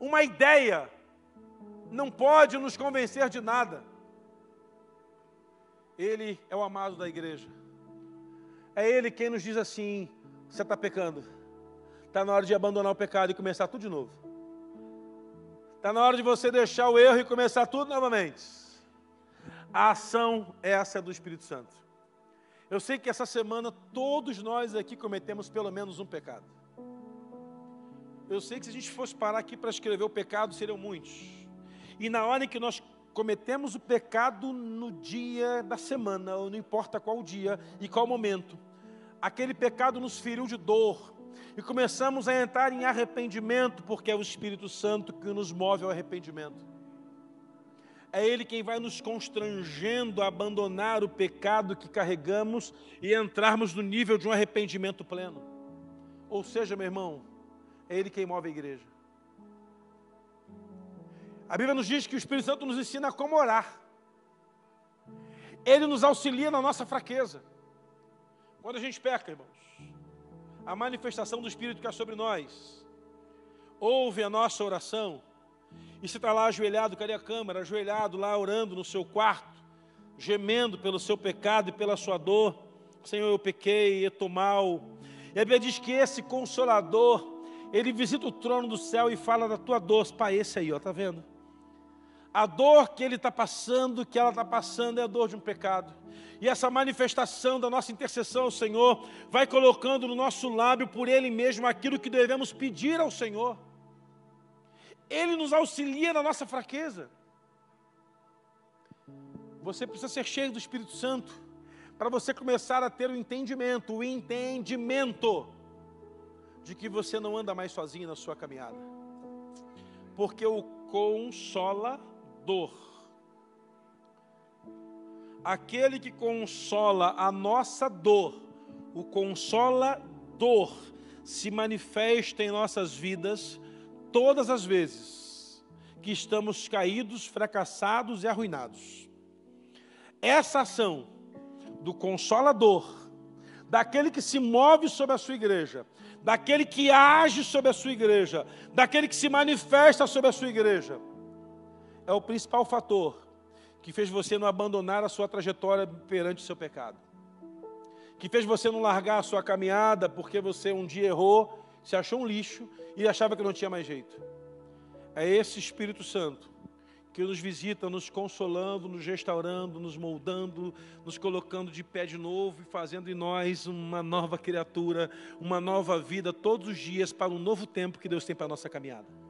uma ideia não pode nos convencer de nada. Ele é o amado da igreja. É Ele quem nos diz assim: você está pecando. Está na hora de abandonar o pecado e começar tudo de novo. Está na hora de você deixar o erro e começar tudo novamente. A ação é essa do Espírito Santo. Eu sei que essa semana todos nós aqui cometemos pelo menos um pecado. Eu sei que se a gente fosse parar aqui para escrever o pecado, seriam muitos. E na hora em que nós cometemos o pecado no dia da semana, ou não importa qual dia e qual momento, aquele pecado nos feriu de dor, e começamos a entrar em arrependimento, porque é o Espírito Santo que nos move ao arrependimento. É Ele quem vai nos constrangendo a abandonar o pecado que carregamos e entrarmos no nível de um arrependimento pleno. Ou seja, meu irmão, é Ele quem move a igreja. A Bíblia nos diz que o Espírito Santo nos ensina como orar. Ele nos auxilia na nossa fraqueza. Quando a gente peca, irmãos, a manifestação do Espírito que é sobre nós, ouve a nossa oração, e você está lá ajoelhado, cadê a câmera? Ajoelhado lá orando no seu quarto, gemendo pelo seu pecado e pela sua dor. Senhor, eu pequei, eu estou mal. E a Bíblia diz que esse consolador, ele visita o trono do céu e fala da tua dor. Pai, esse aí, ó, tá vendo? A dor que ele está passando, que ela está passando, é a dor de um pecado. E essa manifestação da nossa intercessão ao Senhor vai colocando no nosso lábio por Ele mesmo aquilo que devemos pedir ao Senhor. Ele nos auxilia na nossa fraqueza. Você precisa ser cheio do Espírito Santo para você começar a ter o entendimento, o entendimento de que você não anda mais sozinho na sua caminhada. Porque o consola dor. Aquele que consola a nossa dor, o consolador, se manifesta em nossas vidas todas as vezes que estamos caídos, fracassados e arruinados. Essa ação do consolador, daquele que se move sobre a sua igreja, daquele que age sobre a sua igreja, daquele que se manifesta sobre a sua igreja, é o principal fator que fez você não abandonar a sua trajetória perante o seu pecado. Que fez você não largar a sua caminhada porque você um dia errou, se achou um lixo e achava que não tinha mais jeito. É esse Espírito Santo que nos visita, nos consolando, nos restaurando, nos moldando, nos colocando de pé de novo e fazendo em nós uma nova criatura, uma nova vida todos os dias para um novo tempo que Deus tem para a nossa caminhada.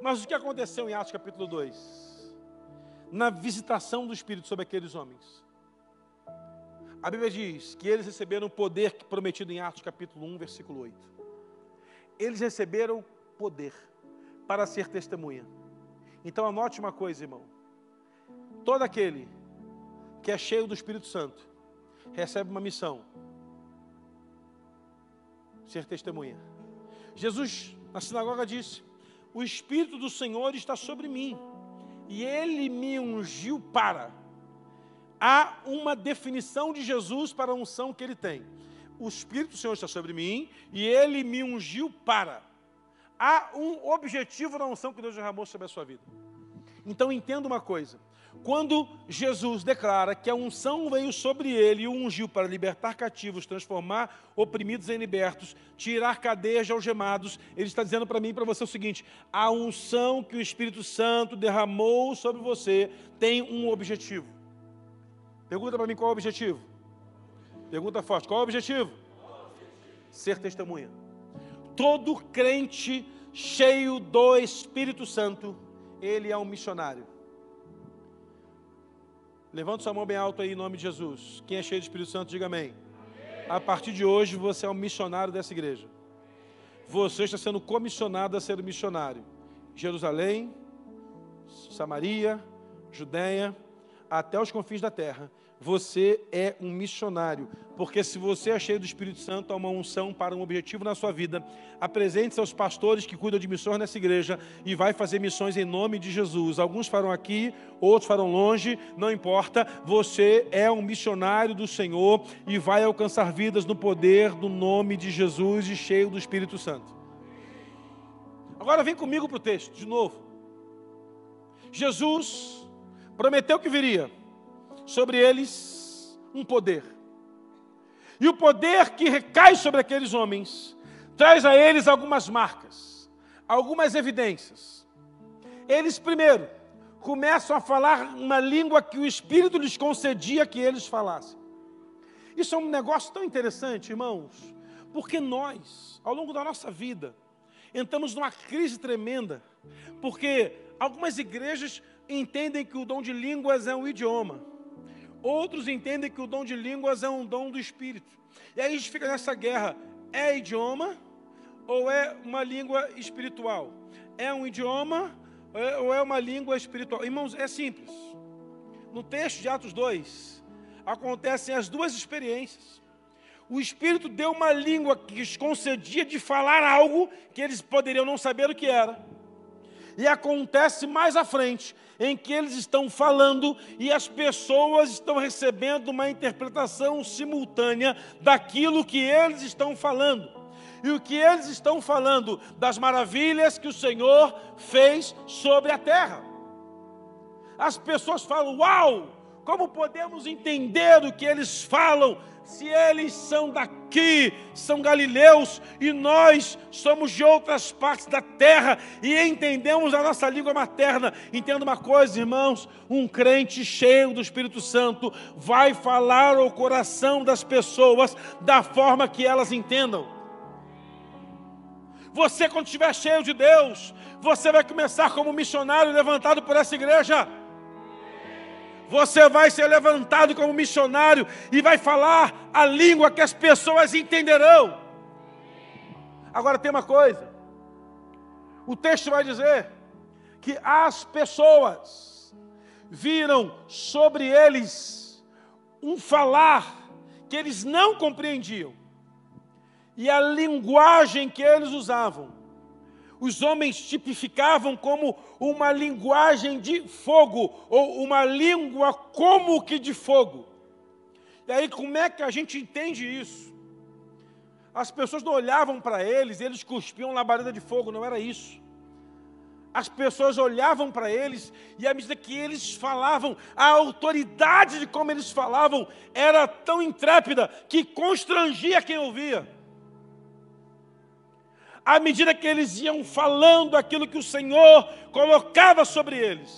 Mas o que aconteceu em Atos capítulo 2? Na visitação do Espírito sobre aqueles homens. A Bíblia diz que eles receberam o poder prometido em Atos capítulo 1, versículo 8. Eles receberam poder para ser testemunha. Então anote uma coisa, irmão. Todo aquele que é cheio do Espírito Santo recebe uma missão: ser testemunha. Jesus, na sinagoga, disse: O Espírito do Senhor está sobre mim, e ele me ungiu para. Há uma definição de Jesus para a unção que ele tem. O Espírito do Senhor está sobre mim, e ele me ungiu para há um objetivo na unção que Deus derramou sobre a sua vida. Então entenda uma coisa: quando Jesus declara que a unção veio sobre ele e o ungiu para libertar cativos, transformar oprimidos em libertos, tirar cadeias de algemados, ele está dizendo para mim e para você o seguinte: a unção que o Espírito Santo derramou sobre você tem um objetivo. Pergunta para mim qual é o objetivo? Pergunta forte: qual é o objetivo? Ser testemunha todo crente cheio do Espírito Santo, ele é um missionário. Levante sua mão bem alto aí em nome de Jesus. Quem é cheio do Espírito Santo, diga amém. amém. A partir de hoje você é um missionário dessa igreja. Você está sendo comissionado a ser um missionário. Jerusalém, Samaria, Judéia, até os confins da terra você é um missionário. Porque se você é cheio do Espírito Santo, há uma unção para um objetivo na sua vida. Apresente-se aos pastores que cuidam de missões nessa igreja e vai fazer missões em nome de Jesus. Alguns farão aqui, outros farão longe, não importa. Você é um missionário do Senhor e vai alcançar vidas no poder do nome de Jesus e cheio do Espírito Santo. Agora vem comigo para o texto, de novo. Jesus prometeu que viria sobre eles um poder. E o poder que recai sobre aqueles homens traz a eles algumas marcas, algumas evidências. Eles, primeiro, começam a falar uma língua que o Espírito lhes concedia que eles falassem. Isso é um negócio tão interessante, irmãos, porque nós, ao longo da nossa vida, entramos numa crise tremenda, porque algumas igrejas entendem que o dom de línguas é um idioma. Outros entendem que o dom de línguas é um dom do Espírito. E aí a gente fica nessa guerra: é idioma ou é uma língua espiritual? É um idioma ou é uma língua espiritual? Irmãos, é simples. No texto de Atos 2, acontecem as duas experiências. O Espírito deu uma língua que lhes concedia de falar algo que eles poderiam não saber o que era. E acontece mais à frente, em que eles estão falando e as pessoas estão recebendo uma interpretação simultânea daquilo que eles estão falando. E o que eles estão falando das maravilhas que o Senhor fez sobre a terra. As pessoas falam: Uau! Como podemos entender o que eles falam se eles são daqui, são galileus, e nós somos de outras partes da terra e entendemos a nossa língua materna. Entenda uma coisa, irmãos: um crente cheio do Espírito Santo vai falar ao coração das pessoas da forma que elas entendam. Você, quando estiver cheio de Deus, você vai começar como missionário levantado por essa igreja. Você vai ser levantado como missionário e vai falar a língua que as pessoas entenderão. Agora tem uma coisa. O texto vai dizer que as pessoas viram sobre eles um falar que eles não compreendiam. E a linguagem que eles usavam os homens tipificavam como uma linguagem de fogo, ou uma língua como que de fogo. E aí, como é que a gente entende isso? As pessoas não olhavam para eles, eles cuspiam labareda de fogo, não era isso. As pessoas olhavam para eles e à medida que eles falavam, a autoridade de como eles falavam era tão intrépida que constrangia quem ouvia. À medida que eles iam falando aquilo que o Senhor colocava sobre eles.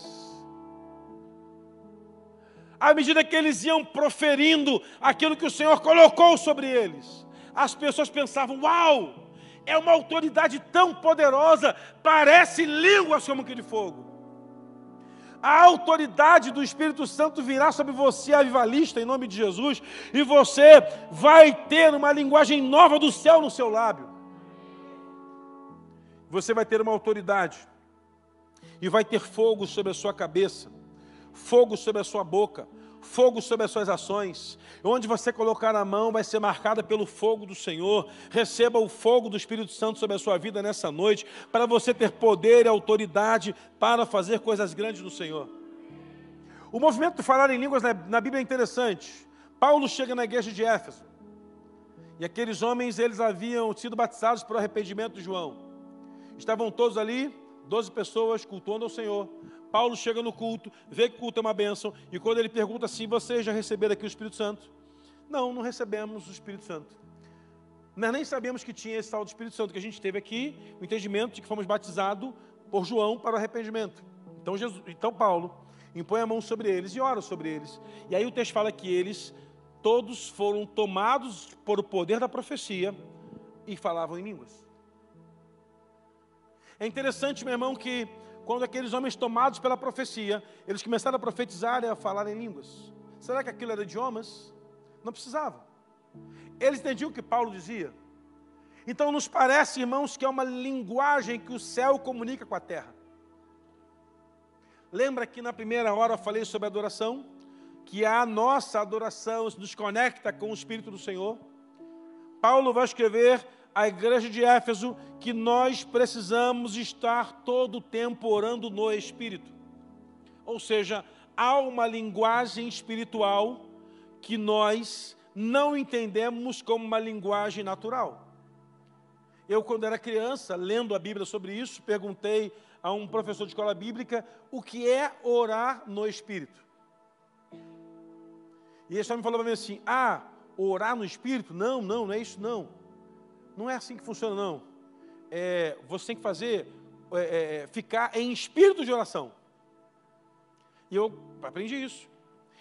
À medida que eles iam proferindo aquilo que o Senhor colocou sobre eles, as pessoas pensavam: Uau, é uma autoridade tão poderosa, parece línguas como que de fogo. A autoridade do Espírito Santo virá sobre você, avivalista, em nome de Jesus, e você vai ter uma linguagem nova do céu no seu lábio. Você vai ter uma autoridade, e vai ter fogo sobre a sua cabeça, fogo sobre a sua boca, fogo sobre as suas ações. Onde você colocar a mão vai ser marcada pelo fogo do Senhor. Receba o fogo do Espírito Santo sobre a sua vida nessa noite, para você ter poder e autoridade para fazer coisas grandes no Senhor. O movimento de falar em línguas na Bíblia é interessante. Paulo chega na igreja de Éfeso. E aqueles homens, eles haviam sido batizados por arrependimento de João. Estavam todos ali, doze pessoas cultuando ao Senhor. Paulo chega no culto, vê que o culto é uma bênção, e quando ele pergunta assim: vocês já receberam aqui o Espírito Santo? Não, não recebemos o Espírito Santo. Nós nem sabemos que tinha esse tal do Espírito Santo, que a gente teve aqui o entendimento de que fomos batizados por João para o arrependimento. Então, Jesus, então Paulo impõe a mão sobre eles e ora sobre eles. E aí o texto fala que eles todos foram tomados por o poder da profecia e falavam em línguas. É interessante, meu irmão, que quando aqueles homens tomados pela profecia, eles começaram a profetizar e a falar em línguas. Será que aquilo era idiomas? Não precisava. Eles entendiam o que Paulo dizia. Então nos parece, irmãos, que é uma linguagem que o céu comunica com a terra. Lembra que na primeira hora eu falei sobre adoração? Que a nossa adoração nos conecta com o Espírito do Senhor. Paulo vai escrever à igreja de Éfeso que nós precisamos estar todo o tempo orando no Espírito. Ou seja, há uma linguagem espiritual que nós não entendemos como uma linguagem natural. Eu, quando era criança, lendo a Bíblia sobre isso, perguntei a um professor de escola bíblica o que é orar no Espírito. E ele só me falou para mim assim: ah, orar no Espírito? Não, não, não é isso não. Não é assim que funciona, não. É, você tem que fazer, é, é, é, ficar em espírito de oração. E eu aprendi isso.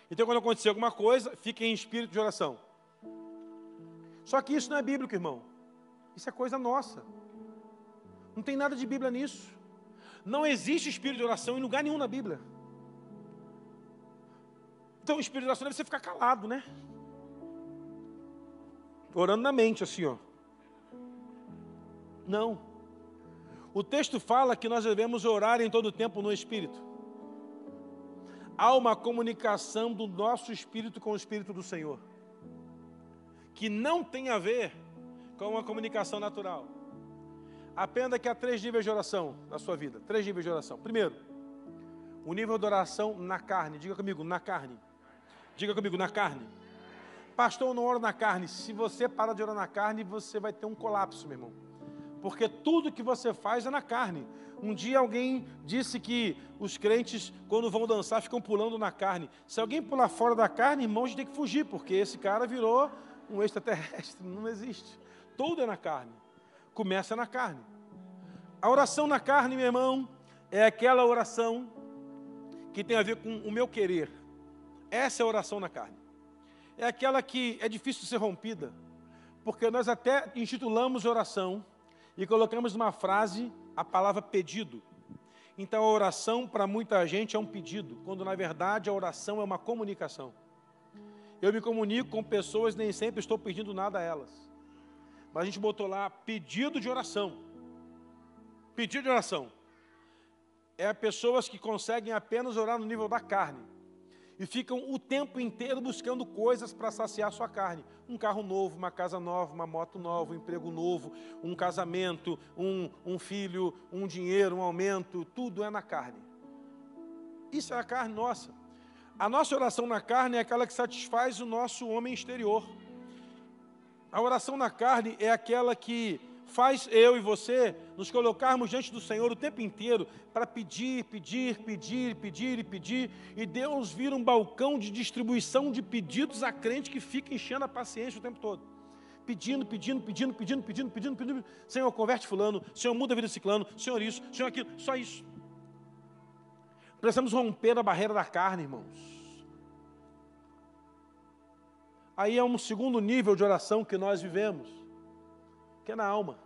Então, quando acontecer alguma coisa, fique em espírito de oração. Só que isso não é bíblico, irmão. Isso é coisa nossa. Não tem nada de Bíblia nisso. Não existe espírito de oração em lugar nenhum na Bíblia. Então, o espírito de oração deve ser ficar calado, né? Orando na mente, assim, ó. Não. O texto fala que nós devemos orar em todo o tempo no Espírito. Há uma comunicação do nosso espírito com o Espírito do Senhor, que não tem a ver com uma comunicação natural. Aprenda que há três níveis de oração na sua vida. Três níveis de oração. Primeiro, o nível de oração na carne. Diga comigo, na carne. Diga comigo, na carne. Pastor, eu não oro na carne. Se você parar de orar na carne, você vai ter um colapso, meu irmão porque tudo que você faz é na carne. Um dia alguém disse que os crentes, quando vão dançar, ficam pulando na carne. Se alguém pular fora da carne, irmão, a gente tem que fugir, porque esse cara virou um extraterrestre. Não existe. Tudo é na carne. Começa na carne. A oração na carne, meu irmão, é aquela oração que tem a ver com o meu querer. Essa é a oração na carne. É aquela que é difícil de ser rompida, porque nós até intitulamos oração e colocamos uma frase a palavra pedido. Então a oração para muita gente é um pedido, quando na verdade a oração é uma comunicação. Eu me comunico com pessoas, nem sempre estou pedindo nada a elas. Mas a gente botou lá pedido de oração. Pedido de oração. É pessoas que conseguem apenas orar no nível da carne e ficam o tempo inteiro buscando coisas para saciar sua carne. Um carro novo, uma casa nova, uma moto nova, um emprego novo, um casamento, um, um filho, um dinheiro, um aumento, tudo é na carne. Isso é a carne nossa. A nossa oração na carne é aquela que satisfaz o nosso homem exterior. A oração na carne é aquela que faz eu e você nos colocarmos diante do Senhor o tempo inteiro para pedir, pedir, pedir, pedir e pedir, e Deus vira um balcão de distribuição de pedidos a crente que fica enchendo a paciência o tempo todo. pedindo, pedindo, pedindo, pedindo, pedindo, pedindo, pedindo. Senhor, converte fulano, Senhor, muda a vida ciclano, Senhor isso, Senhor aquilo, só isso. Precisamos romper a barreira da carne, irmãos. Aí é um segundo nível de oração que nós vivemos, que é na alma.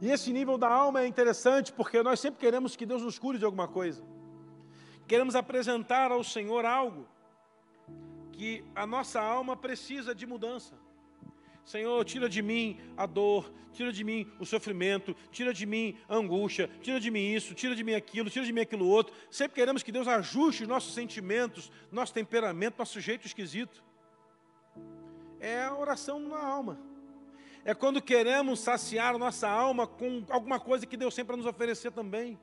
E esse nível da alma é interessante porque nós sempre queremos que Deus nos cure de alguma coisa. Queremos apresentar ao Senhor algo que a nossa alma precisa de mudança. Senhor, tira de mim a dor, tira de mim o sofrimento, tira de mim a angústia, tira de mim isso, tira de mim aquilo, tira de mim aquilo outro. Sempre queremos que Deus ajuste os nossos sentimentos, nosso temperamento, nosso jeito esquisito. É a oração na alma. É quando queremos saciar nossa alma com alguma coisa que Deus sempre nos oferecer também.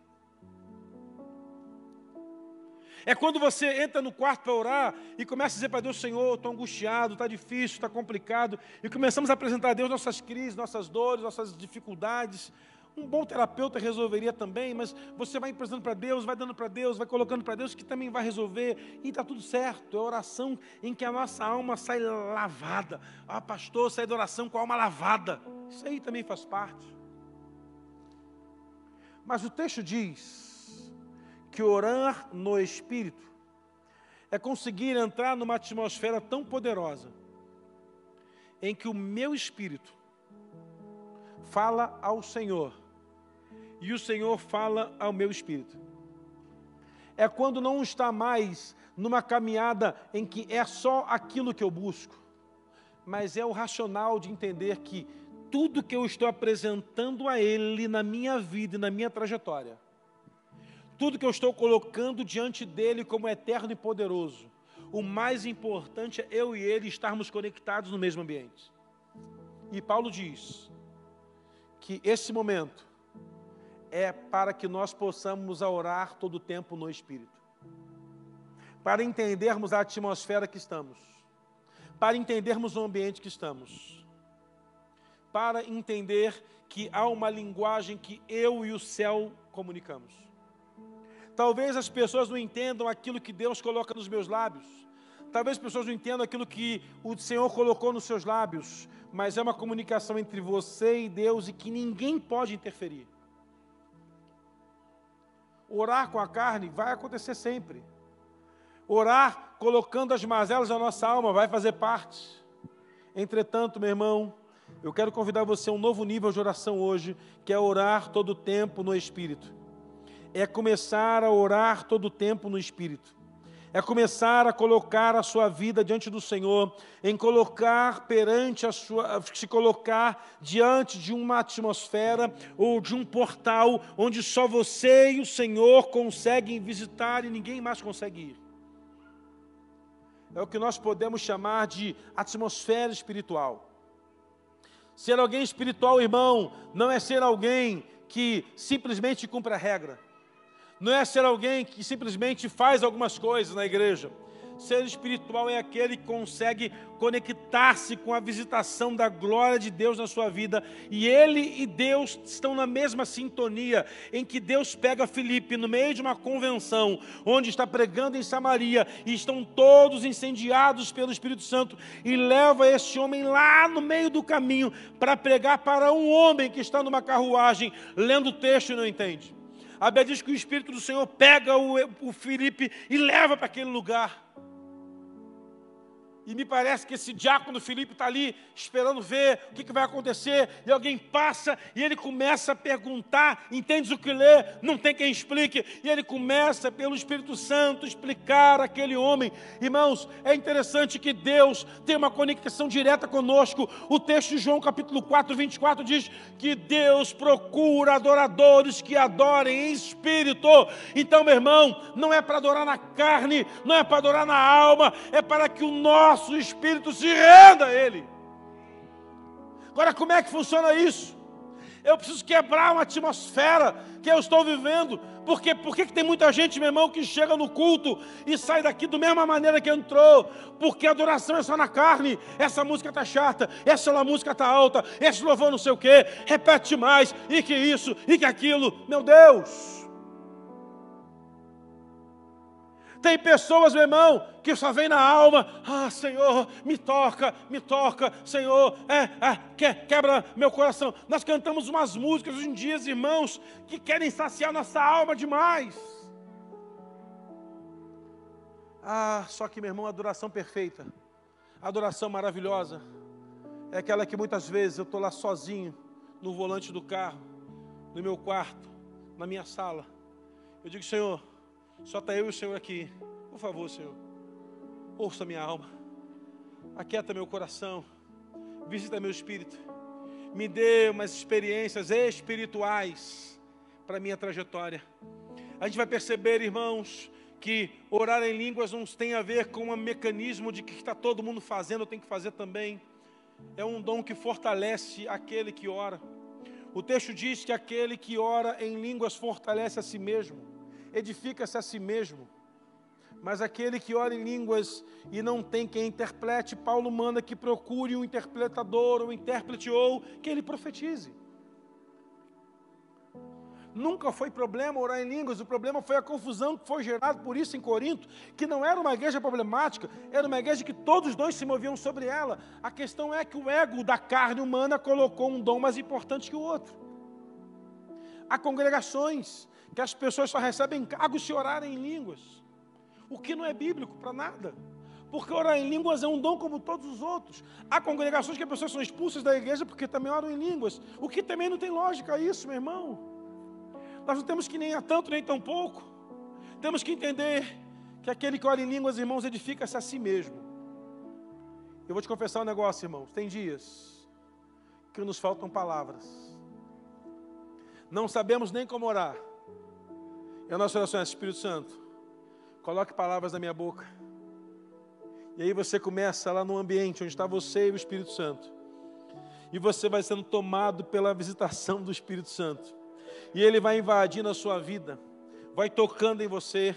É quando você entra no quarto para orar e começa a dizer para Deus, Senhor, estou angustiado, está difícil, está complicado. E começamos a apresentar a Deus nossas crises, nossas dores, nossas dificuldades. Um bom terapeuta resolveria também, mas você vai apresentando para Deus, vai dando para Deus, vai colocando para Deus que também vai resolver. E está tudo certo. É oração em que a nossa alma sai lavada. Ah, pastor, sai da oração com a alma lavada. Isso aí também faz parte. Mas o texto diz que orar no Espírito é conseguir entrar numa atmosfera tão poderosa em que o meu espírito fala ao Senhor e o Senhor fala ao meu espírito. É quando não está mais numa caminhada em que é só aquilo que eu busco, mas é o racional de entender que tudo que eu estou apresentando a Ele na minha vida e na minha trajetória tudo que eu estou colocando diante dele como eterno e poderoso. O mais importante é eu e ele estarmos conectados no mesmo ambiente. E Paulo diz que esse momento é para que nós possamos orar todo o tempo no Espírito. Para entendermos a atmosfera que estamos. Para entendermos o ambiente que estamos. Para entender que há uma linguagem que eu e o céu comunicamos. Talvez as pessoas não entendam aquilo que Deus coloca nos meus lábios. Talvez as pessoas não entendam aquilo que o Senhor colocou nos seus lábios. Mas é uma comunicação entre você e Deus e que ninguém pode interferir. Orar com a carne vai acontecer sempre. Orar colocando as mazelas na nossa alma vai fazer parte. Entretanto, meu irmão, eu quero convidar você a um novo nível de oração hoje, que é orar todo o tempo no Espírito é começar a orar todo o tempo no Espírito. É começar a colocar a sua vida diante do Senhor, em colocar perante a sua, se colocar diante de uma atmosfera ou de um portal onde só você e o Senhor conseguem visitar e ninguém mais consegue ir. É o que nós podemos chamar de atmosfera espiritual. Ser alguém espiritual, irmão, não é ser alguém que simplesmente cumpre a regra não é ser alguém que simplesmente faz algumas coisas na igreja. Ser espiritual é aquele que consegue conectar-se com a visitação da glória de Deus na sua vida. E ele e Deus estão na mesma sintonia, em que Deus pega Felipe no meio de uma convenção, onde está pregando em Samaria, e estão todos incendiados pelo Espírito Santo, e leva este homem lá no meio do caminho para pregar para um homem que está numa carruagem, lendo o texto e não entende. A Bíblia diz que o Espírito do Senhor pega o, o Felipe e leva para aquele lugar. E me parece que esse diácono Felipe está ali esperando ver o que, que, vai acontecer. E alguém passa e ele começa a perguntar: entendes o que lê? Não tem quem explique. E ele começa, pelo Espírito Santo, explicar aquele homem. Irmãos, é interessante que Deus tem uma conexão direta conosco. O texto de João, capítulo 4, 24, diz que Deus procura adoradores que adorem em espírito. Então, meu irmão, não é para adorar na carne, não é para adorar na alma, é para que o nosso nosso espírito se renda a Ele. Agora, como é que funciona isso? Eu preciso quebrar uma atmosfera que eu estou vivendo. Porque por que tem muita gente, meu irmão, que chega no culto e sai daqui da mesma maneira que entrou? Porque a adoração é só na carne. Essa música está chata, essa música está alta, esse louvor não sei o quê, repete mais, e que isso, e que aquilo. Meu Deus! Tem pessoas, meu irmão, que só vem na alma, ah, Senhor, me toca, me toca, Senhor, é, é, que, quebra meu coração. Nós cantamos umas músicas hoje em dia, irmãos, que querem saciar nossa alma demais. Ah, só que, meu irmão, a adoração perfeita, a adoração maravilhosa, é aquela que muitas vezes eu estou lá sozinho, no volante do carro, no meu quarto, na minha sala. Eu digo, Senhor, só está eu e o Senhor aqui. Por favor, Senhor, ouça minha alma, aquieta meu coração, visita meu espírito, me dê umas experiências espirituais para minha trajetória. A gente vai perceber, irmãos, que orar em línguas não tem a ver com um mecanismo de que está todo mundo fazendo, eu tenho que fazer também. É um dom que fortalece aquele que ora. O texto diz que aquele que ora em línguas fortalece a si mesmo edifica-se a si mesmo. Mas aquele que ora em línguas e não tem quem interprete, Paulo manda que procure um interpretador, um intérprete ou que ele profetize. Nunca foi problema orar em línguas, o problema foi a confusão que foi gerada por isso em Corinto, que não era uma igreja problemática, era uma igreja que todos dois se moviam sobre ela. A questão é que o ego da carne humana colocou um dom mais importante que o outro. Há congregações que as pessoas só recebem cargos se orarem em línguas, o que não é bíblico para nada. Porque orar em línguas é um dom como todos os outros. Há congregações que as pessoas são expulsas da igreja porque também oram em línguas, o que também não tem lógica isso, meu irmão. Nós não temos que nem a tanto nem tão pouco. Temos que entender que aquele que ora em línguas, irmãos, edifica-se a si mesmo. Eu vou te confessar um negócio, irmãos. Tem dias que nos faltam palavras. Não sabemos nem como orar. E a nossa oração é, Espírito Santo, coloque palavras na minha boca. E aí você começa lá no ambiente onde está você e o Espírito Santo. E você vai sendo tomado pela visitação do Espírito Santo. E ele vai invadindo a sua vida, vai tocando em você,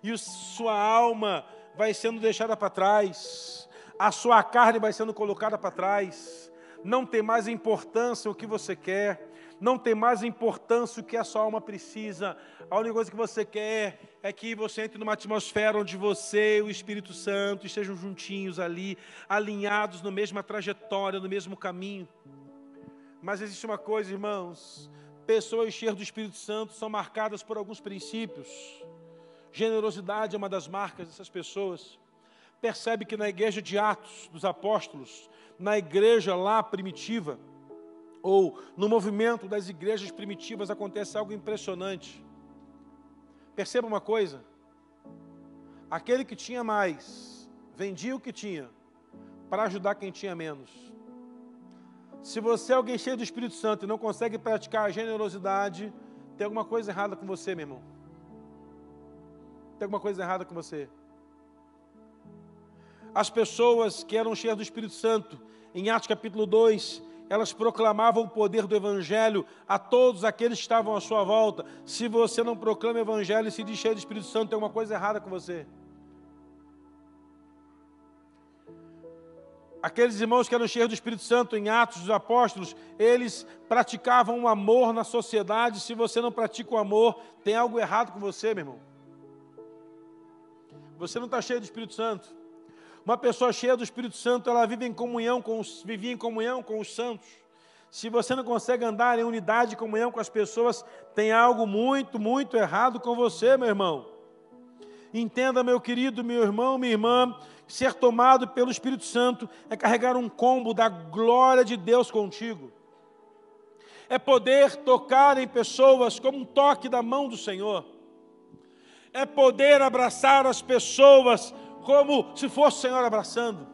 e sua alma vai sendo deixada para trás, a sua carne vai sendo colocada para trás. Não tem mais importância o que você quer, não tem mais importância o que a sua alma precisa. A única coisa que você quer é que você entre numa atmosfera onde você e o Espírito Santo estejam juntinhos ali, alinhados na mesma trajetória, no mesmo caminho. Mas existe uma coisa, irmãos: pessoas cheias do Espírito Santo são marcadas por alguns princípios. Generosidade é uma das marcas dessas pessoas. Percebe que na igreja de Atos dos Apóstolos, na igreja lá primitiva, ou no movimento das igrejas primitivas acontece algo impressionante. Perceba uma coisa: aquele que tinha mais, vendia o que tinha, para ajudar quem tinha menos. Se você é alguém cheio do Espírito Santo e não consegue praticar a generosidade, tem alguma coisa errada com você, meu irmão. Tem alguma coisa errada com você. As pessoas que eram cheias do Espírito Santo, em Atos capítulo 2, elas proclamavam o poder do Evangelho a todos aqueles que estavam à sua volta. Se você não proclama o Evangelho e se diz cheio do Espírito Santo, tem alguma coisa errada com você. Aqueles irmãos que eram cheios do Espírito Santo em Atos dos Apóstolos, eles praticavam o amor na sociedade. Se você não pratica o amor, tem algo errado com você, meu irmão. Você não está cheio do Espírito Santo. Uma pessoa cheia do Espírito Santo, ela vive em comunhão com os, vivia em comunhão com os santos. Se você não consegue andar em unidade e comunhão com as pessoas, tem algo muito, muito errado com você, meu irmão. Entenda, meu querido, meu irmão, minha irmã, ser tomado pelo Espírito Santo é carregar um combo da glória de Deus contigo. É poder tocar em pessoas como um toque da mão do Senhor. É poder abraçar as pessoas como se fosse o Senhor abraçando.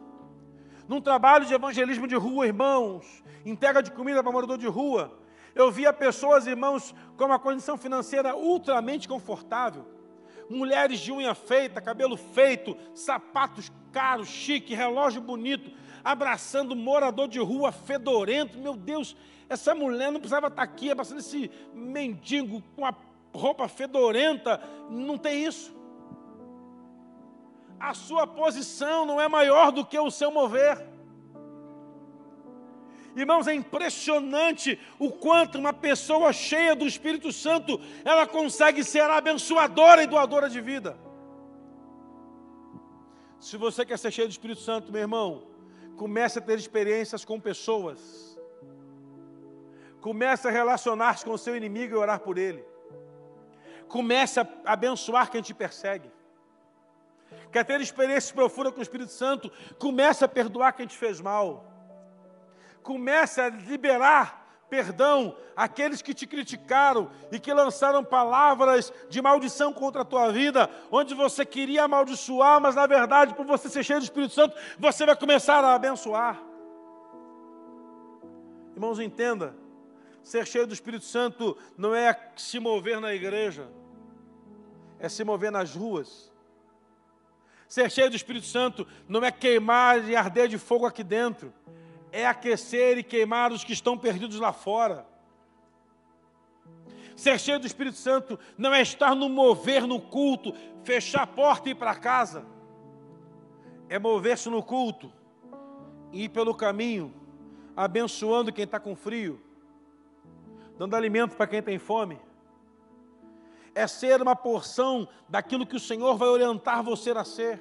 Num trabalho de evangelismo de rua, irmãos, entrega de comida para morador de rua, eu via pessoas, irmãos, com uma condição financeira ultramente confortável. Mulheres de unha feita, cabelo feito, sapatos caros, chique, relógio bonito, abraçando morador de rua fedorento. Meu Deus, essa mulher não precisava estar aqui abraçando esse mendigo com a roupa fedorenta. Não tem isso a sua posição não é maior do que o seu mover. Irmãos, é impressionante o quanto uma pessoa cheia do Espírito Santo, ela consegue ser abençoadora e doadora de vida. Se você quer ser cheio do Espírito Santo, meu irmão, comece a ter experiências com pessoas. Comece a relacionar-se com o seu inimigo e orar por ele. Comece a abençoar quem te persegue. Quer ter experiências profundas com o Espírito Santo? Comece a perdoar quem te fez mal. Comece a liberar perdão àqueles que te criticaram e que lançaram palavras de maldição contra a tua vida, onde você queria amaldiçoar, mas na verdade, por você ser cheio do Espírito Santo, você vai começar a abençoar. Irmãos, entenda, ser cheio do Espírito Santo não é se mover na igreja, é se mover nas ruas. Ser cheio do Espírito Santo não é queimar e arder de fogo aqui dentro, é aquecer e queimar os que estão perdidos lá fora. Ser cheio do Espírito Santo não é estar no mover no culto, fechar a porta e ir para casa. É mover-se no culto, ir pelo caminho, abençoando quem está com frio, dando alimento para quem tem fome. É ser uma porção daquilo que o Senhor vai orientar você a ser.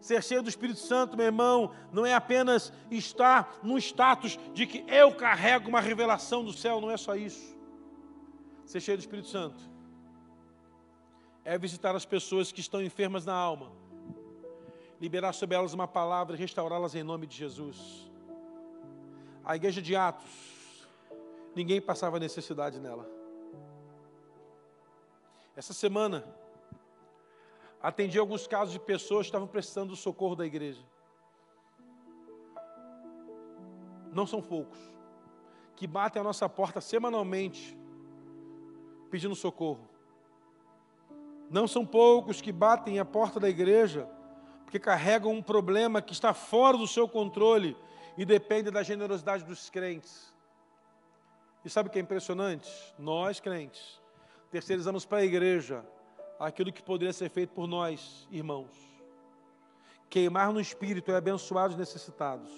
Ser cheio do Espírito Santo, meu irmão, não é apenas estar num status de que eu carrego uma revelação do céu, não é só isso. Ser cheio do Espírito Santo é visitar as pessoas que estão enfermas na alma, liberar sobre elas uma palavra e restaurá-las em nome de Jesus. A igreja de Atos, ninguém passava necessidade nela. Essa semana, atendi alguns casos de pessoas que estavam precisando do socorro da igreja. Não são poucos que batem a nossa porta semanalmente pedindo socorro. Não são poucos que batem a porta da igreja porque carregam um problema que está fora do seu controle e depende da generosidade dos crentes. E sabe o que é impressionante? Nós, crentes, terceirizamos para a igreja aquilo que poderia ser feito por nós, irmãos. Queimar no espírito é abençoar os necessitados.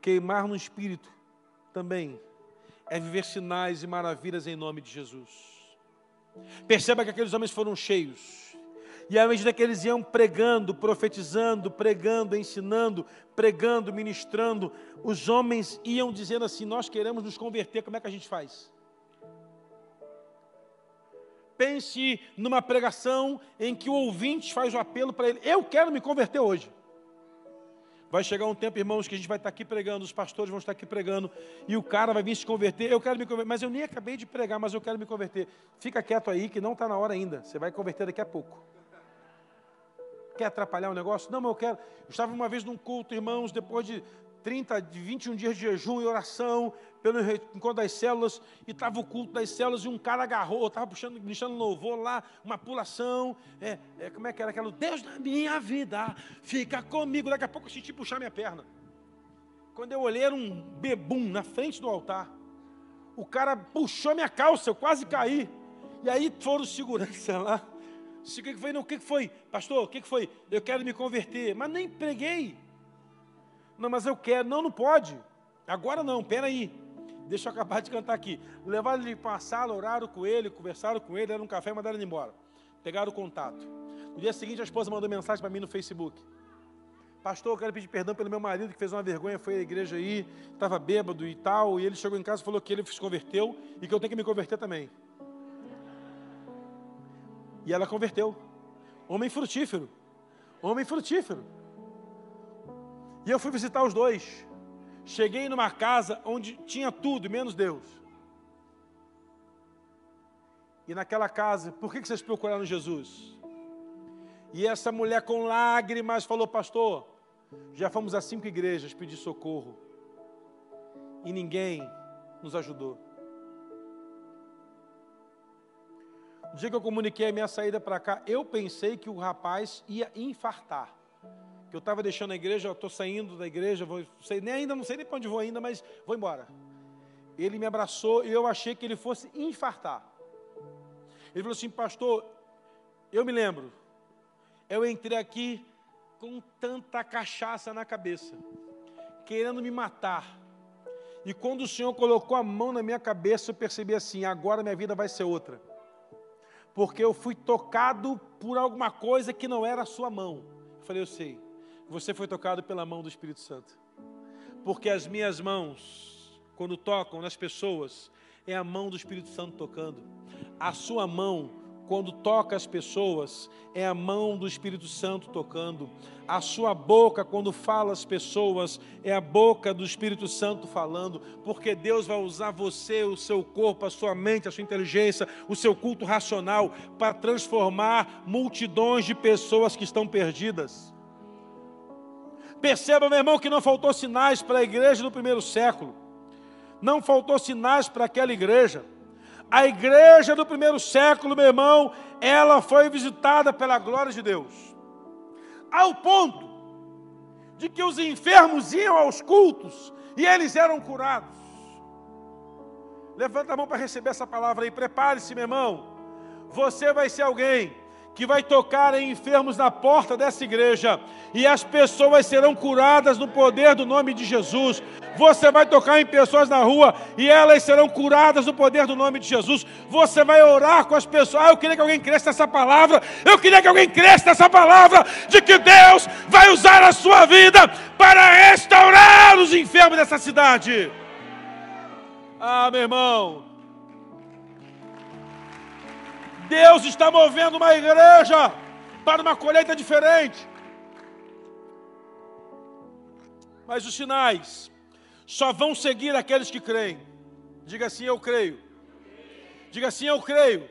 Queimar no espírito também é viver sinais e maravilhas em nome de Jesus. Perceba que aqueles homens foram cheios. E à medida que eles iam pregando, profetizando, pregando, ensinando, pregando, ministrando, os homens iam dizendo assim: Nós queremos nos converter, como é que a gente faz? Pense numa pregação em que o ouvinte faz o apelo para ele: Eu quero me converter hoje. Vai chegar um tempo, irmãos, que a gente vai estar aqui pregando, os pastores vão estar aqui pregando, e o cara vai vir se converter. Eu quero me converter, mas eu nem acabei de pregar, mas eu quero me converter. Fica quieto aí, que não está na hora ainda. Você vai converter daqui a pouco. Quer atrapalhar o negócio? Não, mas eu quero. Eu estava uma vez num culto, irmãos, depois de 30, de 21 dias de jejum e oração, pelo encontro das células, e estava o culto das células, e um cara agarrou, estava puxando, deixando louvor lá, uma pulação, é, é, como é que era aquela? Deus na minha vida, fica comigo, daqui a pouco eu senti puxar minha perna. Quando eu olhei, era um bebum na frente do altar. O cara puxou minha calça, eu quase caí. E aí foram segurança lá. O que foi? Não, o que foi? Pastor, o que foi? Eu quero me converter. Mas nem preguei. Não, mas eu quero. Não, não pode. Agora não, peraí. Deixa eu acabar de cantar aqui. Levaram ele para a sala, oraram com ele, conversaram com ele, deram um café e mandaram ele embora. Pegaram o contato. No dia seguinte, a esposa mandou mensagem para mim no Facebook. Pastor, eu quero pedir perdão pelo meu marido que fez uma vergonha, foi à igreja aí, estava bêbado e tal, e ele chegou em casa e falou que ele se converteu e que eu tenho que me converter também. E ela converteu. Homem frutífero. Homem frutífero. E eu fui visitar os dois. Cheguei numa casa onde tinha tudo, menos Deus. E naquela casa, por que vocês procuraram Jesus? E essa mulher com lágrimas falou, pastor, já fomos a cinco igrejas pedir socorro. E ninguém nos ajudou. No dia que eu comuniquei a minha saída para cá, eu pensei que o rapaz ia infartar que eu estava deixando a igreja, estou saindo da igreja, vou, sei, nem ainda não sei nem para onde vou ainda, mas vou embora. Ele me abraçou e eu achei que ele fosse infartar. Ele falou assim, pastor, eu me lembro, eu entrei aqui com tanta cachaça na cabeça, querendo me matar. E quando o Senhor colocou a mão na minha cabeça, eu percebi assim: agora minha vida vai ser outra. Porque eu fui tocado por alguma coisa que não era a sua mão Eu falei, eu sei. Você foi tocado pela mão do Espírito Santo. Porque as minhas mãos, quando tocam nas pessoas, é a mão do Espírito Santo tocando. A sua mão quando toca as pessoas, é a mão do Espírito Santo tocando. A sua boca, quando fala as pessoas, é a boca do Espírito Santo falando, porque Deus vai usar você, o seu corpo, a sua mente, a sua inteligência, o seu culto racional, para transformar multidões de pessoas que estão perdidas. Perceba, meu irmão, que não faltou sinais para a igreja do primeiro século, não faltou sinais para aquela igreja. A igreja do primeiro século, meu irmão, ela foi visitada pela glória de Deus. Ao ponto de que os enfermos iam aos cultos e eles eram curados. Levanta a mão para receber essa palavra aí. Prepare-se, meu irmão. Você vai ser alguém que vai tocar em enfermos na porta dessa igreja e as pessoas serão curadas no poder do nome de Jesus. Você vai tocar em pessoas na rua e elas serão curadas no poder do nome de Jesus. Você vai orar com as pessoas. Ah, eu queria que alguém cresça nessa palavra. Eu queria que alguém cresça nessa palavra de que Deus vai usar a sua vida para restaurar os enfermos dessa cidade. Ah, meu irmão, Deus está movendo uma igreja para uma colheita diferente. Mas os sinais só vão seguir aqueles que creem. Diga assim: Eu creio. Diga assim: Eu creio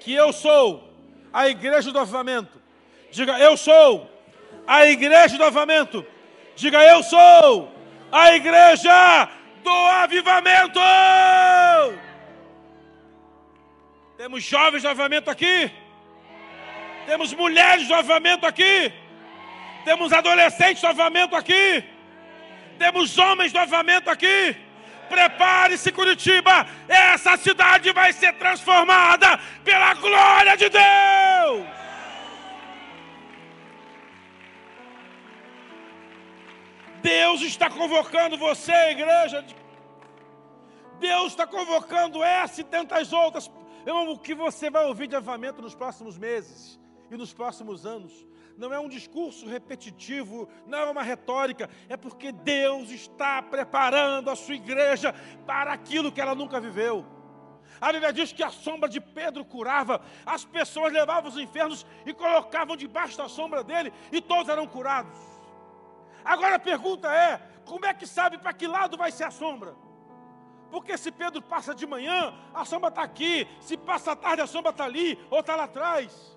que eu sou a igreja do avivamento. Diga: Eu sou a igreja do avivamento. Diga: Eu sou a igreja do avivamento. Temos jovens do avamento aqui. Temos mulheres do avamento aqui. Temos adolescentes do avamento aqui. Temos homens do avamento aqui. Prepare-se, Curitiba. Essa cidade vai ser transformada pela glória de Deus. Deus está convocando você, igreja. Deus está convocando essa e tantas outras Irmão, o que você vai ouvir de avamento nos próximos meses e nos próximos anos não é um discurso repetitivo, não é uma retórica, é porque Deus está preparando a sua igreja para aquilo que ela nunca viveu. A Bíblia diz que a sombra de Pedro curava, as pessoas levavam os enfermos e colocavam debaixo da sombra dele, e todos eram curados. Agora a pergunta é: como é que sabe para que lado vai ser a sombra? Porque se Pedro passa de manhã, a sombra está aqui. Se passa à tarde, a sombra está ali ou está lá atrás.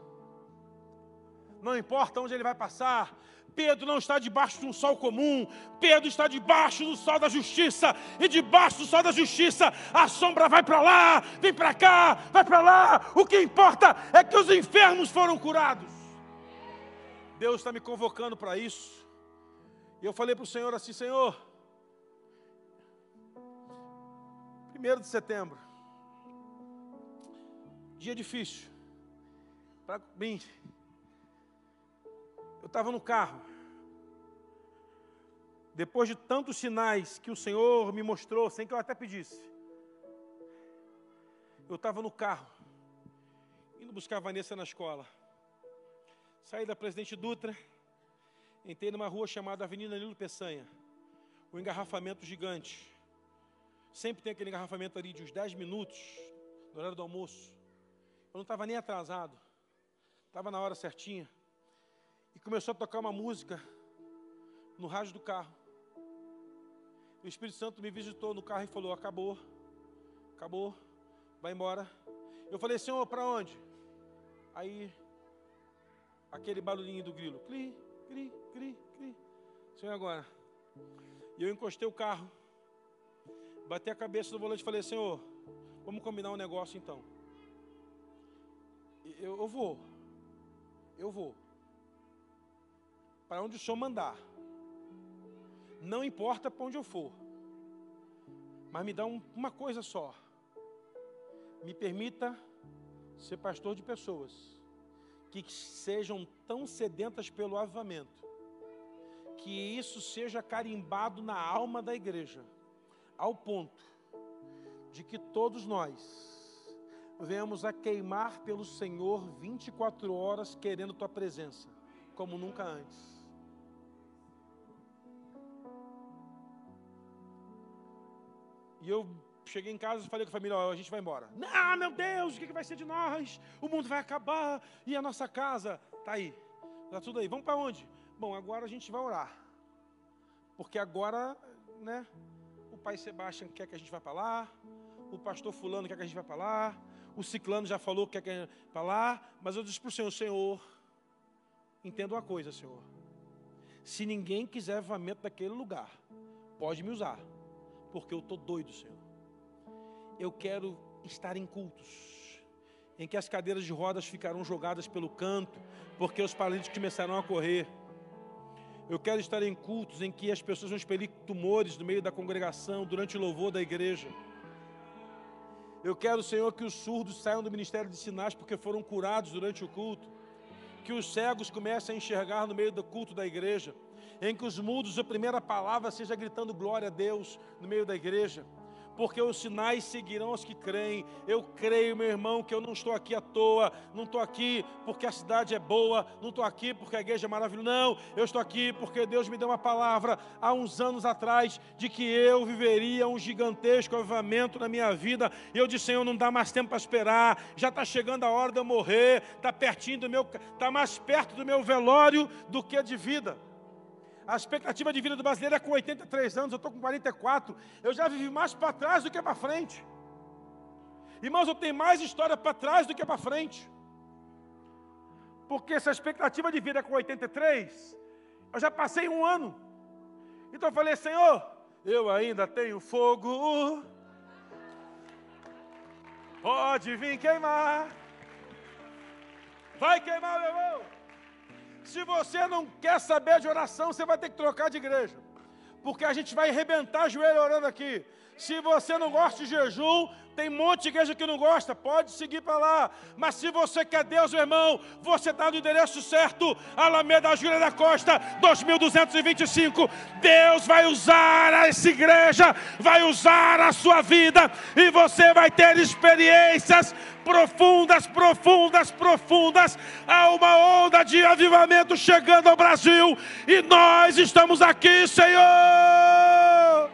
Não importa onde ele vai passar. Pedro não está debaixo de um sol comum. Pedro está debaixo do sol da justiça. E debaixo do sol da justiça, a sombra vai para lá, vem para cá, vai para lá. O que importa é que os enfermos foram curados. Deus está me convocando para isso. E eu falei para o Senhor assim: Senhor, 1 de setembro. Dia difícil. Para mim. Eu estava no carro. Depois de tantos sinais que o Senhor me mostrou, sem que eu até pedisse. Eu estava no carro, indo buscar a Vanessa na escola. Saí da Presidente Dutra, entrei numa rua chamada Avenida Nilo Peçanha. Um engarrafamento gigante. Sempre tem aquele engarrafamento ali de uns 10 minutos, no horário do almoço. Eu não estava nem atrasado, estava na hora certinha. E começou a tocar uma música no rádio do carro. O Espírito Santo me visitou no carro e falou: Acabou, acabou, vai embora. Eu falei: Senhor, para onde? Aí, aquele barulhinho do grilo: Cri, cri, cri, cri. Senhor, agora. E eu encostei o carro Bati a cabeça no volante e falei, Senhor, vamos combinar um negócio então. Eu, eu vou. Eu vou. Para onde o Senhor mandar. Não importa para onde eu for. Mas me dá um, uma coisa só. Me permita ser pastor de pessoas que sejam tão sedentas pelo avivamento, que isso seja carimbado na alma da igreja ao ponto de que todos nós venhamos a queimar pelo Senhor 24 horas querendo tua presença. como nunca antes. E eu cheguei em casa e falei com a família: ó, a gente vai embora. Ah, meu Deus, o que vai ser de nós? O mundo vai acabar e a nossa casa está aí. Está tudo aí. Vamos para onde? Bom, agora a gente vai orar. Porque agora, né? Pai Sebastião quer que a gente vá para lá. O pastor Fulano quer que a gente vá para lá. O Ciclano já falou que quer que a gente vá para lá. Mas eu disse para o Senhor: Senhor, entenda uma coisa, Senhor. Se ninguém quiser avamento daquele lugar, pode me usar. Porque eu estou doido, Senhor. Eu quero estar em cultos em que as cadeiras de rodas ficarão jogadas pelo canto, porque os paralíticos começarão a correr. Eu quero estar em cultos em que as pessoas vão expelir tumores no meio da congregação durante o louvor da igreja. Eu quero, Senhor, que os surdos saiam do ministério de sinais porque foram curados durante o culto. Que os cegos comecem a enxergar no meio do culto da igreja. Em que os mudos, a primeira palavra seja gritando glória a Deus no meio da igreja porque os sinais seguirão os que creem. Eu creio, meu irmão, que eu não estou aqui à toa, não estou aqui porque a cidade é boa, não estou aqui porque a igreja é maravilhosa, não, eu estou aqui porque Deus me deu uma palavra há uns anos atrás de que eu viveria um gigantesco avivamento na minha vida. Eu disse, Senhor, não dá mais tempo para esperar, já está chegando a hora de eu morrer, está pertinho do meu, está mais perto do meu velório do que de vida. A expectativa de vida do brasileiro é com 83 anos, eu estou com 44. Eu já vivi mais para trás do que para frente. Irmãos, eu tenho mais história para trás do que para frente. Porque se a expectativa de vida é com 83, eu já passei um ano. Então eu falei, Senhor, eu ainda tenho fogo. Pode vir queimar. Vai queimar, meu irmão. Se você não quer saber de oração, você vai ter que trocar de igreja. Porque a gente vai arrebentar joelho orando aqui. Se você não gosta de jejum, tem um monte de igreja que não gosta, pode seguir para lá. Mas se você quer Deus, meu irmão, você está no endereço certo, Alameda Júlia da Costa, 2225. Deus vai usar essa igreja, vai usar a sua vida, e você vai ter experiências profundas, profundas, profundas. Há uma onda de avivamento chegando ao Brasil, e nós estamos aqui, Senhor.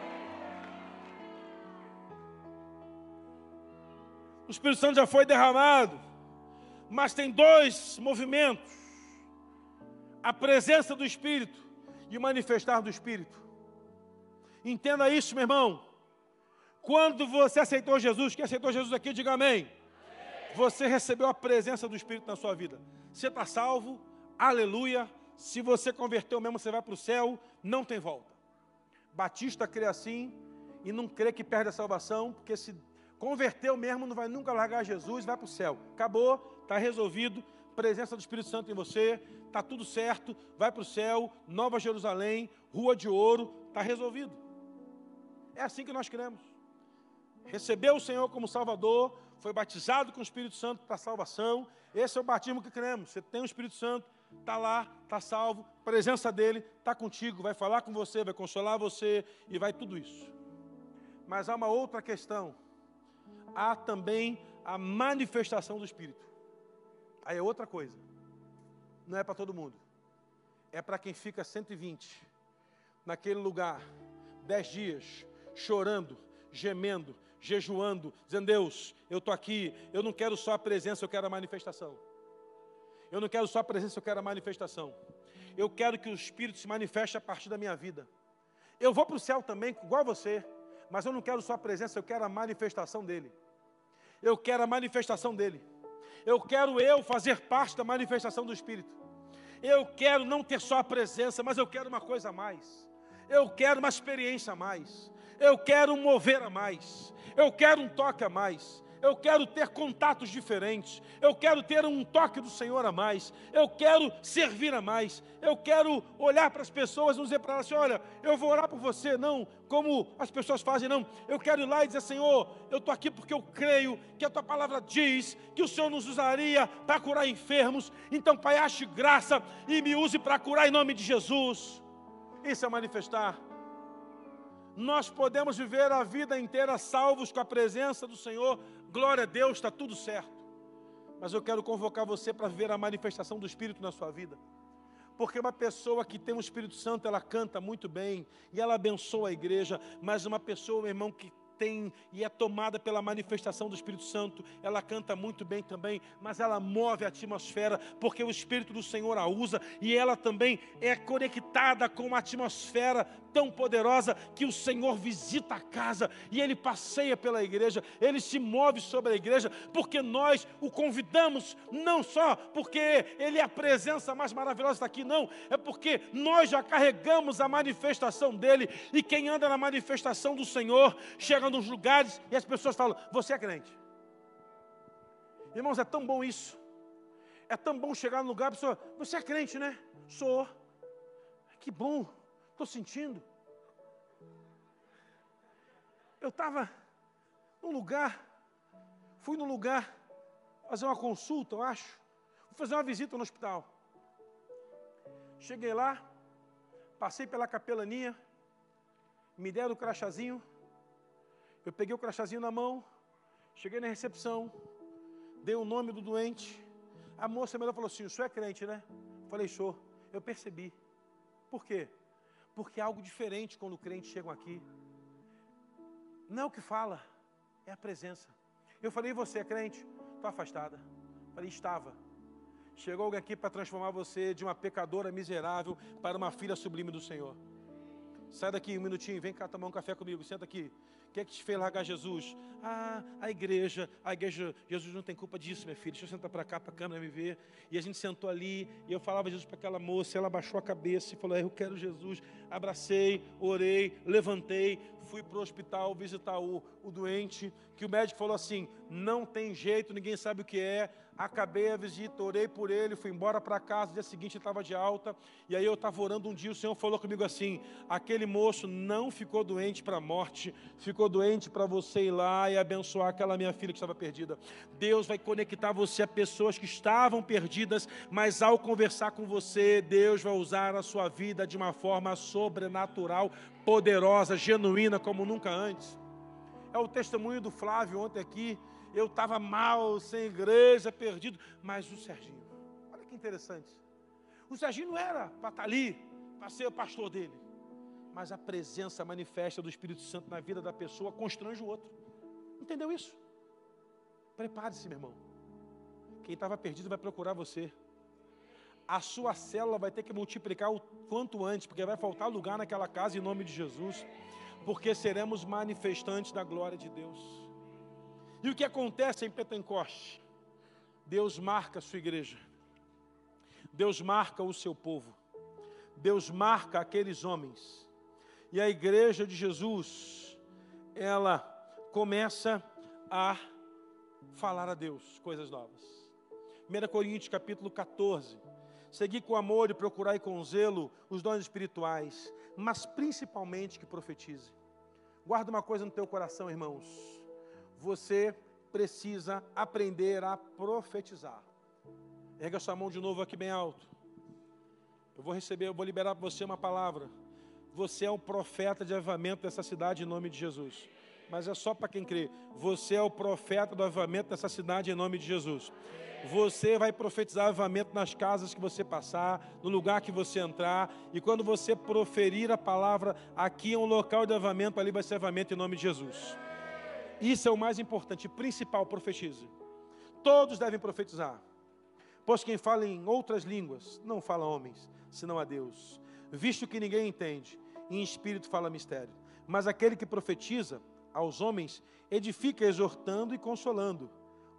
O Espírito Santo já foi derramado, mas tem dois movimentos: a presença do Espírito e o manifestar do Espírito. Entenda isso, meu irmão. Quando você aceitou Jesus, quem aceitou Jesus aqui, diga amém. Você recebeu a presença do Espírito na sua vida. Você está salvo, aleluia. Se você converteu mesmo, você vai para o céu, não tem volta. Batista crê assim e não crê que perde a salvação, porque se Converteu mesmo, não vai nunca largar Jesus, vai para o céu. Acabou, está resolvido. Presença do Espírito Santo em você, está tudo certo, vai para o céu, Nova Jerusalém, Rua de Ouro, está resolvido. É assim que nós queremos. Recebeu o Senhor como Salvador, foi batizado com o Espírito Santo para salvação. Esse é o batismo que queremos. Você tem o Espírito Santo, está lá, está salvo, presença dele, está contigo, vai falar com você, vai consolar você e vai tudo isso. Mas há uma outra questão há também a manifestação do Espírito. Aí é outra coisa. Não é para todo mundo. É para quem fica 120 naquele lugar, dez dias, chorando, gemendo, jejuando, dizendo: Deus, eu estou aqui, eu não quero só a presença, eu quero a manifestação. Eu não quero só a presença, eu quero a manifestação. Eu quero que o Espírito se manifeste a partir da minha vida. Eu vou para o céu também, igual você, mas eu não quero só a presença, eu quero a manifestação dele. Eu quero a manifestação dele. Eu quero eu fazer parte da manifestação do Espírito. Eu quero não ter só a presença, mas eu quero uma coisa a mais. Eu quero uma experiência a mais. Eu quero mover a mais. Eu quero um toque a mais eu quero ter contatos diferentes, eu quero ter um toque do Senhor a mais, eu quero servir a mais, eu quero olhar para as pessoas e dizer para elas assim: olha, eu vou orar por você, não como as pessoas fazem, não. Eu quero ir lá e dizer: Senhor, eu estou aqui porque eu creio que a tua palavra diz que o Senhor nos usaria para curar enfermos, então, Pai, ache graça e me use para curar em nome de Jesus. Isso é manifestar nós podemos viver a vida inteira salvos com a presença do Senhor, glória a Deus, está tudo certo. Mas eu quero convocar você para ver a manifestação do Espírito na sua vida. Porque uma pessoa que tem o Espírito Santo, ela canta muito bem e ela abençoa a igreja, mas uma pessoa, meu irmão, que tem e é tomada pela manifestação do Espírito Santo. Ela canta muito bem também, mas ela move a atmosfera, porque o Espírito do Senhor a usa e ela também é conectada com uma atmosfera tão poderosa que o Senhor visita a casa e ele passeia pela igreja, ele se move sobre a igreja, porque nós o convidamos, não só porque ele é a presença mais maravilhosa está aqui, não, é porque nós já carregamos a manifestação dele e quem anda na manifestação do Senhor chega nos lugares e as pessoas falam: Você é crente. Irmãos, é tão bom isso. É tão bom chegar no lugar a pessoa: Você é crente, né? Sou. Que bom. Estou sentindo. Eu estava num lugar, fui num lugar fazer uma consulta, eu acho. Fui fazer uma visita no hospital. Cheguei lá, passei pela capelania, me deram o crachazinho. Eu peguei o crachazinho na mão, cheguei na recepção, dei o nome do doente. A moça melhor falou assim: o senhor é crente, né? Falei, sou. Eu percebi. Por quê? Porque é algo diferente quando crentes chegam aqui. Não é o que fala, é a presença. Eu falei, você é crente? Estou afastada. Falei, estava. Chegou alguém aqui para transformar você de uma pecadora miserável para uma filha sublime do Senhor. Sai daqui um minutinho, vem cá tomar um café comigo, senta aqui. O que é que te fez largar Jesus? Ah, a igreja, a igreja, Jesus não tem culpa disso, minha filha. Deixa eu sentar para cá, para a câmera me ver. E a gente sentou ali, e eu falava Jesus para aquela moça, ela baixou a cabeça e falou: Eu quero Jesus. Abracei, orei, levantei, fui para o hospital visitar o, o doente, que o médico falou assim: Não tem jeito, ninguém sabe o que é acabei a visita, orei por ele, fui embora para casa, no dia seguinte estava de alta, e aí eu estava orando um dia, o Senhor falou comigo assim: aquele moço não ficou doente para a morte, ficou doente para você ir lá e abençoar aquela minha filha que estava perdida. Deus vai conectar você a pessoas que estavam perdidas, mas ao conversar com você, Deus vai usar a sua vida de uma forma sobrenatural, poderosa, genuína, como nunca antes. É o testemunho do Flávio ontem aqui eu estava mal, sem igreja, perdido. Mas o Serginho, olha que interessante. O Serginho não era para estar tá ali, para ser o pastor dele. Mas a presença manifesta do Espírito Santo na vida da pessoa constrange o outro. Entendeu isso? Prepare-se, meu irmão. Quem estava perdido vai procurar você. A sua célula vai ter que multiplicar o quanto antes, porque vai faltar lugar naquela casa em nome de Jesus. Porque seremos manifestantes da glória de Deus. E o que acontece em Pentecoste? Deus marca a sua igreja. Deus marca o seu povo. Deus marca aqueles homens. E a igreja de Jesus, ela começa a falar a Deus coisas novas. 1 Coríntios capítulo 14. Seguir com amor e procurar com zelo os dons espirituais, mas principalmente que profetize. Guarda uma coisa no teu coração, irmãos você precisa aprender a profetizar. Erga sua mão de novo aqui bem alto. Eu vou receber, eu vou liberar para você uma palavra. Você é o profeta de avivamento dessa cidade em nome de Jesus. Mas é só para quem crê. Você é o profeta do avivamento dessa cidade em nome de Jesus. Você vai profetizar avivamento nas casas que você passar, no lugar que você entrar. E quando você proferir a palavra, aqui é um local de avivamento, ali vai ser avivamento em nome de Jesus. Isso é o mais importante, principal, profetize. Todos devem profetizar. Pois quem fala em outras línguas não fala a homens, senão a Deus. Visto que ninguém entende, e em espírito fala mistério. Mas aquele que profetiza aos homens edifica exortando e consolando.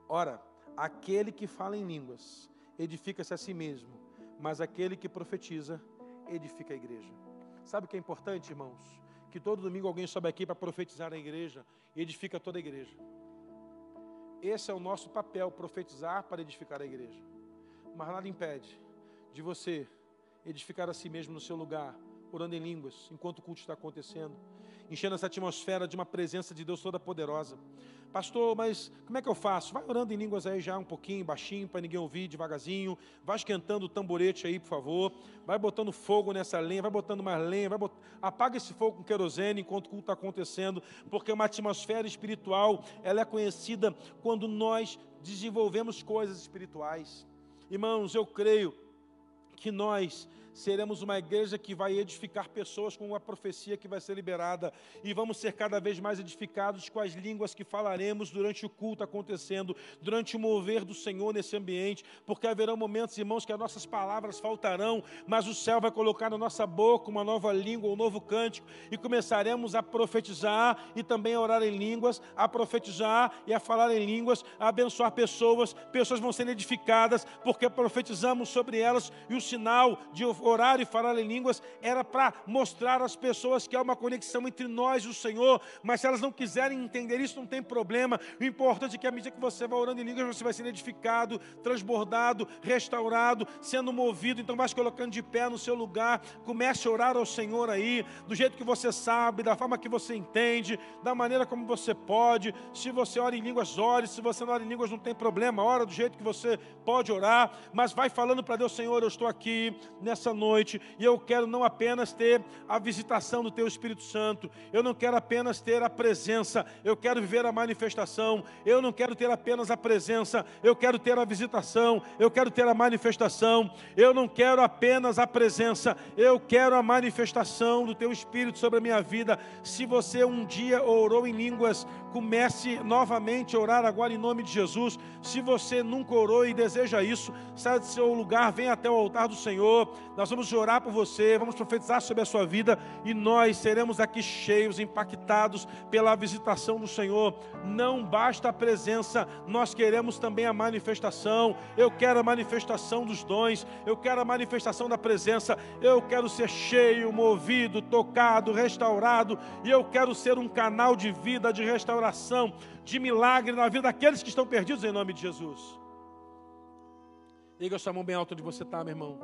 Ora, aquele que fala em línguas edifica-se a si mesmo, mas aquele que profetiza edifica a igreja. Sabe o que é importante, irmãos? que todo domingo alguém sobe aqui para profetizar na igreja e edifica toda a igreja. Esse é o nosso papel, profetizar para edificar a igreja. Mas nada impede de você edificar a si mesmo no seu lugar, orando em línguas, enquanto o culto está acontecendo, enchendo essa atmosfera de uma presença de Deus toda poderosa. Pastor, mas como é que eu faço? Vai orando em línguas aí já um pouquinho, baixinho, para ninguém ouvir, devagarzinho. Vai esquentando o tamborete aí, por favor. Vai botando fogo nessa lenha, vai botando mais lenha, vai bot... apaga esse fogo com querosene enquanto o culto está acontecendo, porque uma atmosfera espiritual, ela é conhecida quando nós desenvolvemos coisas espirituais. Irmãos, eu creio que nós seremos uma igreja que vai edificar pessoas com uma profecia que vai ser liberada. E vamos ser cada vez mais edificados com as línguas que falaremos durante o culto acontecendo, durante o mover do Senhor nesse ambiente, porque haverão momentos, irmãos, que as nossas palavras faltarão, mas o céu vai colocar na nossa boca uma nova língua, um novo cântico e começaremos a profetizar e também a orar em línguas, a profetizar e a falar em línguas, a abençoar pessoas, pessoas vão ser edificadas porque profetizamos sobre elas e o sinal de orar e falar em línguas era para mostrar às pessoas que há uma conexão entre nós e o Senhor, mas se elas não quiserem entender isso, não tem problema. O importante é que à medida que você vai orando em línguas, você vai ser edificado, transbordado, restaurado, sendo movido. Então, vai se colocando de pé no seu lugar, comece a orar ao Senhor aí, do jeito que você sabe, da forma que você entende, da maneira como você pode. Se você ora em línguas, ore. Se você não ora em línguas, não tem problema. Ora do jeito que você pode orar, mas vai falando para Deus, Senhor, eu estou aqui nessa noite e eu quero não apenas ter a visitação do Teu Espírito Santo, eu não quero apenas ter a presença, eu quero viver a manifestação, eu não quero ter apenas a presença, eu quero ter a visitação, eu quero ter a manifestação, eu não quero apenas a presença, eu quero a manifestação do Teu Espírito sobre a minha vida. Se você um dia orou em línguas, comece novamente a orar agora em nome de Jesus. Se você nunca orou e deseja isso, saia do seu lugar, venha até o altar do Senhor. Nós vamos orar por você, vamos profetizar sobre a sua vida e nós seremos aqui cheios, impactados pela visitação do Senhor. Não basta a presença, nós queremos também a manifestação. Eu quero a manifestação dos dons, eu quero a manifestação da presença, eu quero ser cheio, movido, tocado, restaurado e eu quero ser um canal de vida, de restauração, de milagre na vida daqueles que estão perdidos em nome de Jesus. Liga sua mão bem alto onde você está, meu irmão.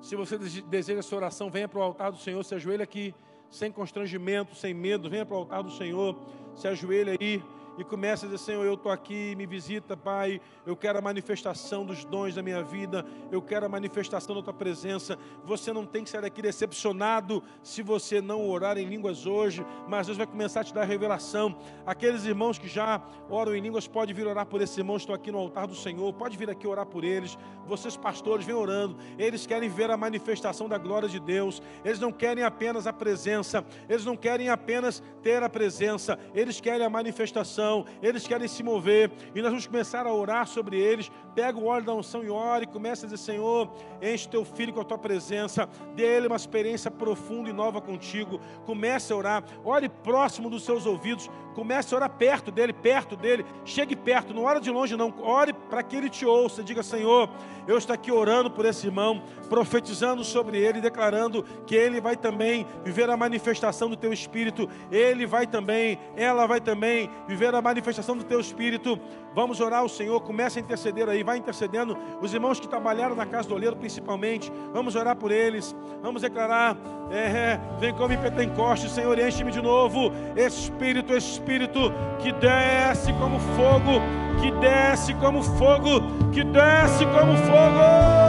Se você deseja essa oração, venha para o altar do Senhor, se ajoelha aqui, sem constrangimento, sem medo, venha para o altar do Senhor, se ajoelha aí e começa a dizer: Senhor, eu estou aqui, me visita, Pai. Eu quero a manifestação dos dons da minha vida, eu quero a manifestação da tua presença. Você não tem que sair daqui decepcionado se você não orar em línguas hoje, mas Deus vai começar a te dar revelação. Aqueles irmãos que já oram em línguas, pode vir orar por esses irmãos, estão aqui no altar do Senhor, pode vir aqui orar por eles. Vocês, pastores, vêm orando, eles querem ver a manifestação da glória de Deus, eles não querem apenas a presença, eles não querem apenas ter a presença, eles querem a manifestação eles querem se mover, e nós vamos começar a orar sobre eles. Pega o óleo da unção e ore, começa a dizer: Senhor, enche teu filho com a tua presença, dê ele uma experiência profunda e nova contigo. Comece a orar, ore próximo dos seus ouvidos, comece a orar perto dele, perto dele, chegue perto, não ore de longe, não, ore para que ele te ouça. Diga: Senhor, eu estou aqui orando por esse irmão, profetizando sobre ele, declarando que ele vai também viver a manifestação do teu espírito, ele vai também, ela vai também viver a manifestação do teu espírito. Vamos orar ao Senhor, começa a interceder aí, vai intercedendo. Os irmãos que trabalharam na casa do oleiro, principalmente, vamos orar por eles, vamos declarar: é, é, vem como em Pentecoste, Senhor, enche-me de novo, Espírito, Espírito, que desce como fogo, que desce como fogo, que desce como fogo.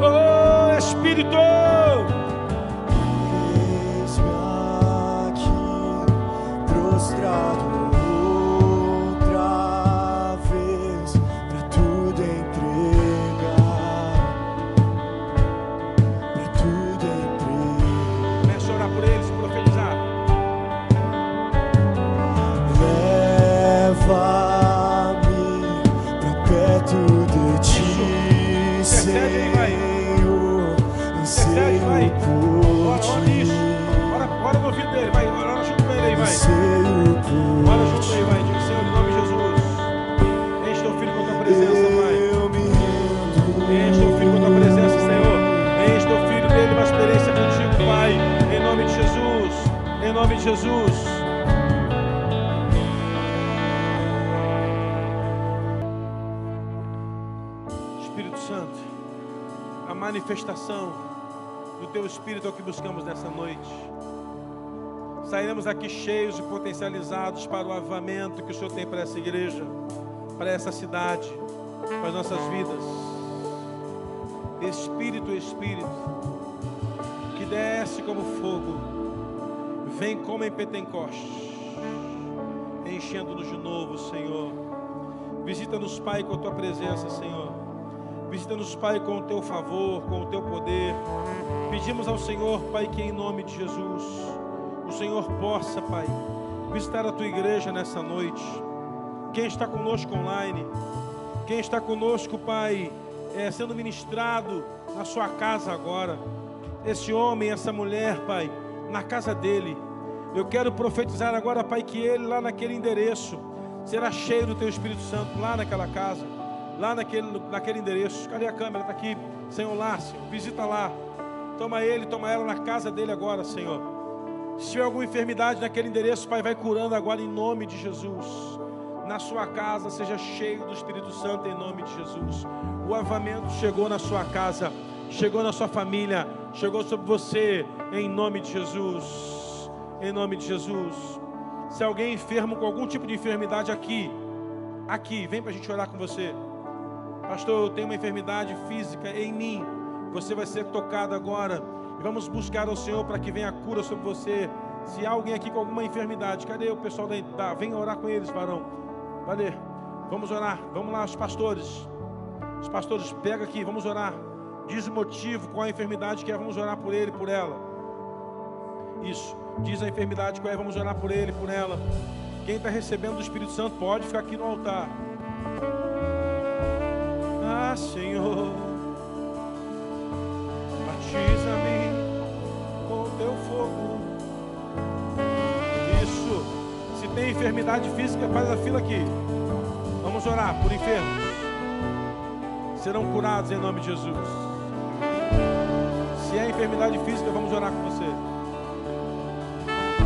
Oh, Espírito. God. Jesus. Espírito Santo, a manifestação do Teu Espírito é o que buscamos nessa noite. Sairemos aqui cheios e potencializados para o avivamento que o Senhor tem para essa igreja, para essa cidade, para as nossas vidas. Espírito, Espírito, que desce como fogo Vem como em Pentecostes, enchendo-nos de novo, Senhor. Visita-nos, Pai, com a tua presença, Senhor. Visita-nos, Pai, com o teu favor, com o teu poder. Pedimos ao Senhor, Pai, que em nome de Jesus, o Senhor possa, Pai, visitar a tua igreja nessa noite. Quem está conosco online, quem está conosco, Pai, é, sendo ministrado na sua casa agora. Esse homem, essa mulher, Pai, na casa dele. Eu quero profetizar agora, Pai, que ele lá naquele endereço será cheio do Teu Espírito Santo, lá naquela casa, lá naquele, naquele endereço. Cadê a câmera? Está aqui, Senhor lá, Senhor. Visita lá. Toma ele, toma ela na casa dele agora, Senhor. Se tiver alguma enfermidade naquele endereço, Pai, vai curando agora em nome de Jesus na sua casa seja cheio do Espírito Santo em nome de Jesus. O avamento chegou na sua casa, chegou na sua família, chegou sobre você em nome de Jesus. Em nome de Jesus. Se alguém enfermo com algum tipo de enfermidade aqui, aqui, vem para a gente orar com você. Pastor, eu tenho uma enfermidade física em mim. Você vai ser tocado agora. E vamos buscar ao Senhor para que venha a cura sobre você. Se há alguém aqui com alguma enfermidade, cadê o pessoal da. da venha orar com eles, varão. Cadê? Vamos orar. Vamos lá, os pastores. Os pastores, pega aqui, vamos orar. Diz o motivo, qual a enfermidade que é, vamos orar por ele, por ela. Isso. Diz a enfermidade qual é, vamos orar por ele, por ela. Quem está recebendo do Espírito Santo pode ficar aqui no altar. Ah, Senhor, batiza-me com teu fogo. Isso. Se tem enfermidade física, faz a fila aqui. Vamos orar por enfermos. Serão curados em nome de Jesus. Se é enfermidade física, vamos orar com você.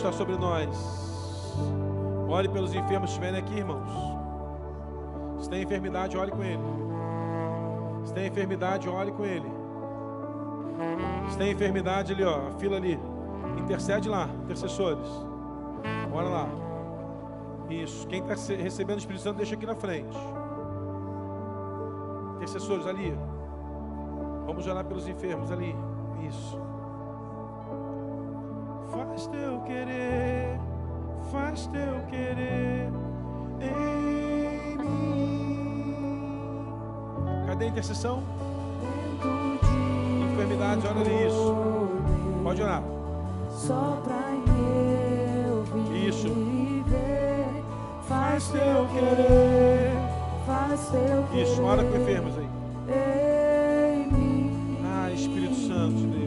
está sobre nós. Ore pelos enfermos que estiverem aqui, irmãos. Se tem enfermidade, ore com ele. Se tem enfermidade, ore com ele. Se tem enfermidade ali, ó, a fila ali. Intercede lá, intercessores. Bora lá. Isso. Quem está recebendo o Espírito Santo, deixa aqui na frente. Intercessores ali. Vamos orar pelos enfermos ali. Isso. Faz teu querer, faz teu querer em mim. Cadê a intercessão? Enfermidades, olha isso. Pode orar. Só pra eu viver. Isso. Faz teu querer, faz teu querer. Isso, ora com enfermos aí. Ah, Espírito Santo de Deus.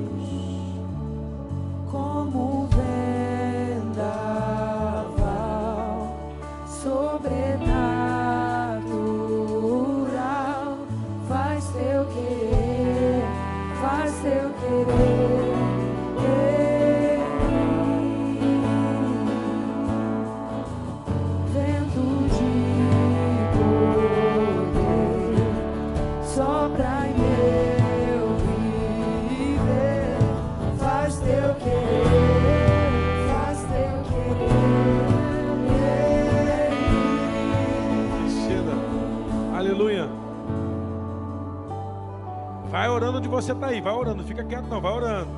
Você está aí, vai orando, fica quieto não, vai orando.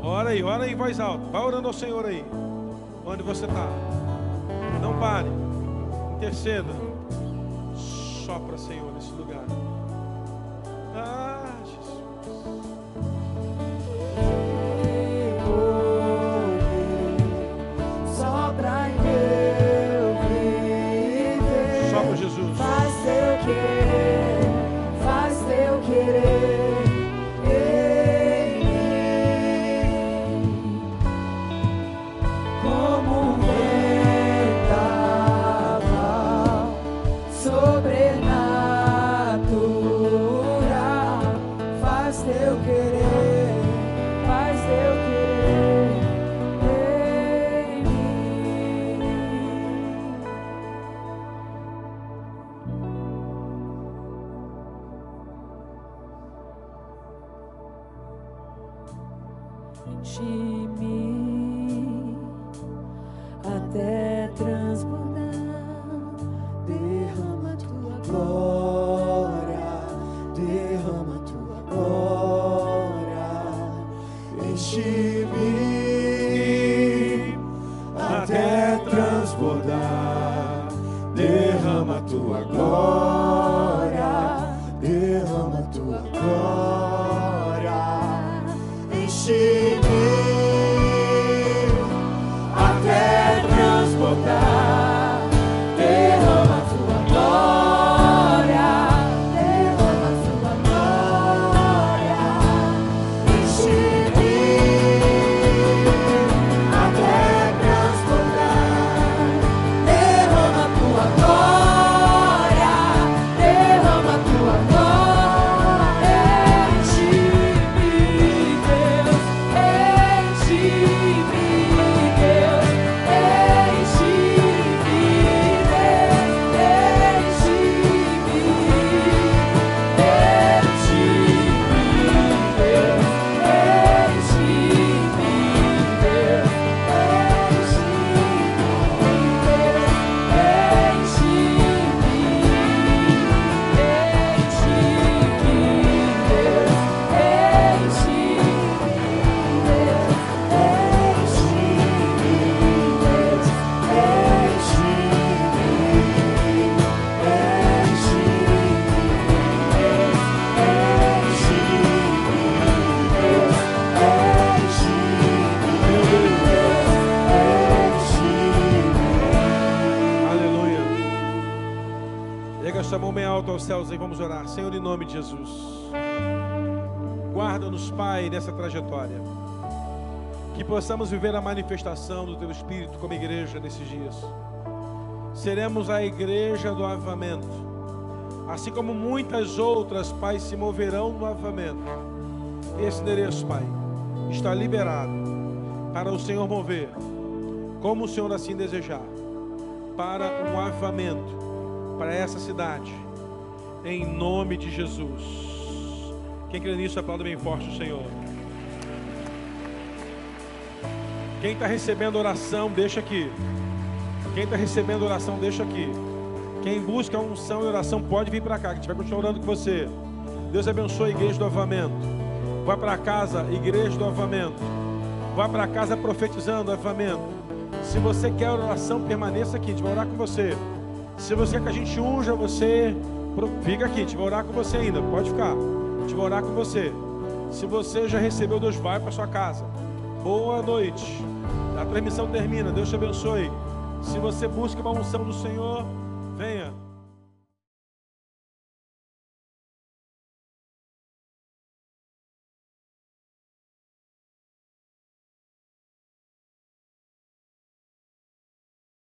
Ora aí, ora aí em voz alta, vai orando ao Senhor aí, onde você está. Não pare, interceda. Sopra, Senhor, nesse lugar. Possamos viver a manifestação do Teu Espírito como igreja nesses dias. Seremos a igreja do avivamento. Assim como muitas outras, Pai, se moverão no avivamento. Esse endereço, Pai, está liberado para o Senhor mover, como o Senhor assim desejar para um avivamento para essa cidade, em nome de Jesus. Quem crê nisso, aplauda bem forte o Senhor. Quem está recebendo oração, deixa aqui. Quem está recebendo oração, deixa aqui. Quem busca unção e oração, pode vir para cá, que a gente vai continuar orando com você. Deus abençoe a igreja do avivamento. Vá para casa, igreja do avivamento. Vá para casa profetizando avivamento. Se você quer oração, permaneça aqui, a gente vai orar com você. Se você quer que a gente unja você, fica aqui, a gente vai orar com você ainda, pode ficar. A gente vai orar com você. Se você já recebeu, Deus vai para sua casa. Boa noite. A transmissão termina, Deus te abençoe. Se você busca uma unção do Senhor, venha.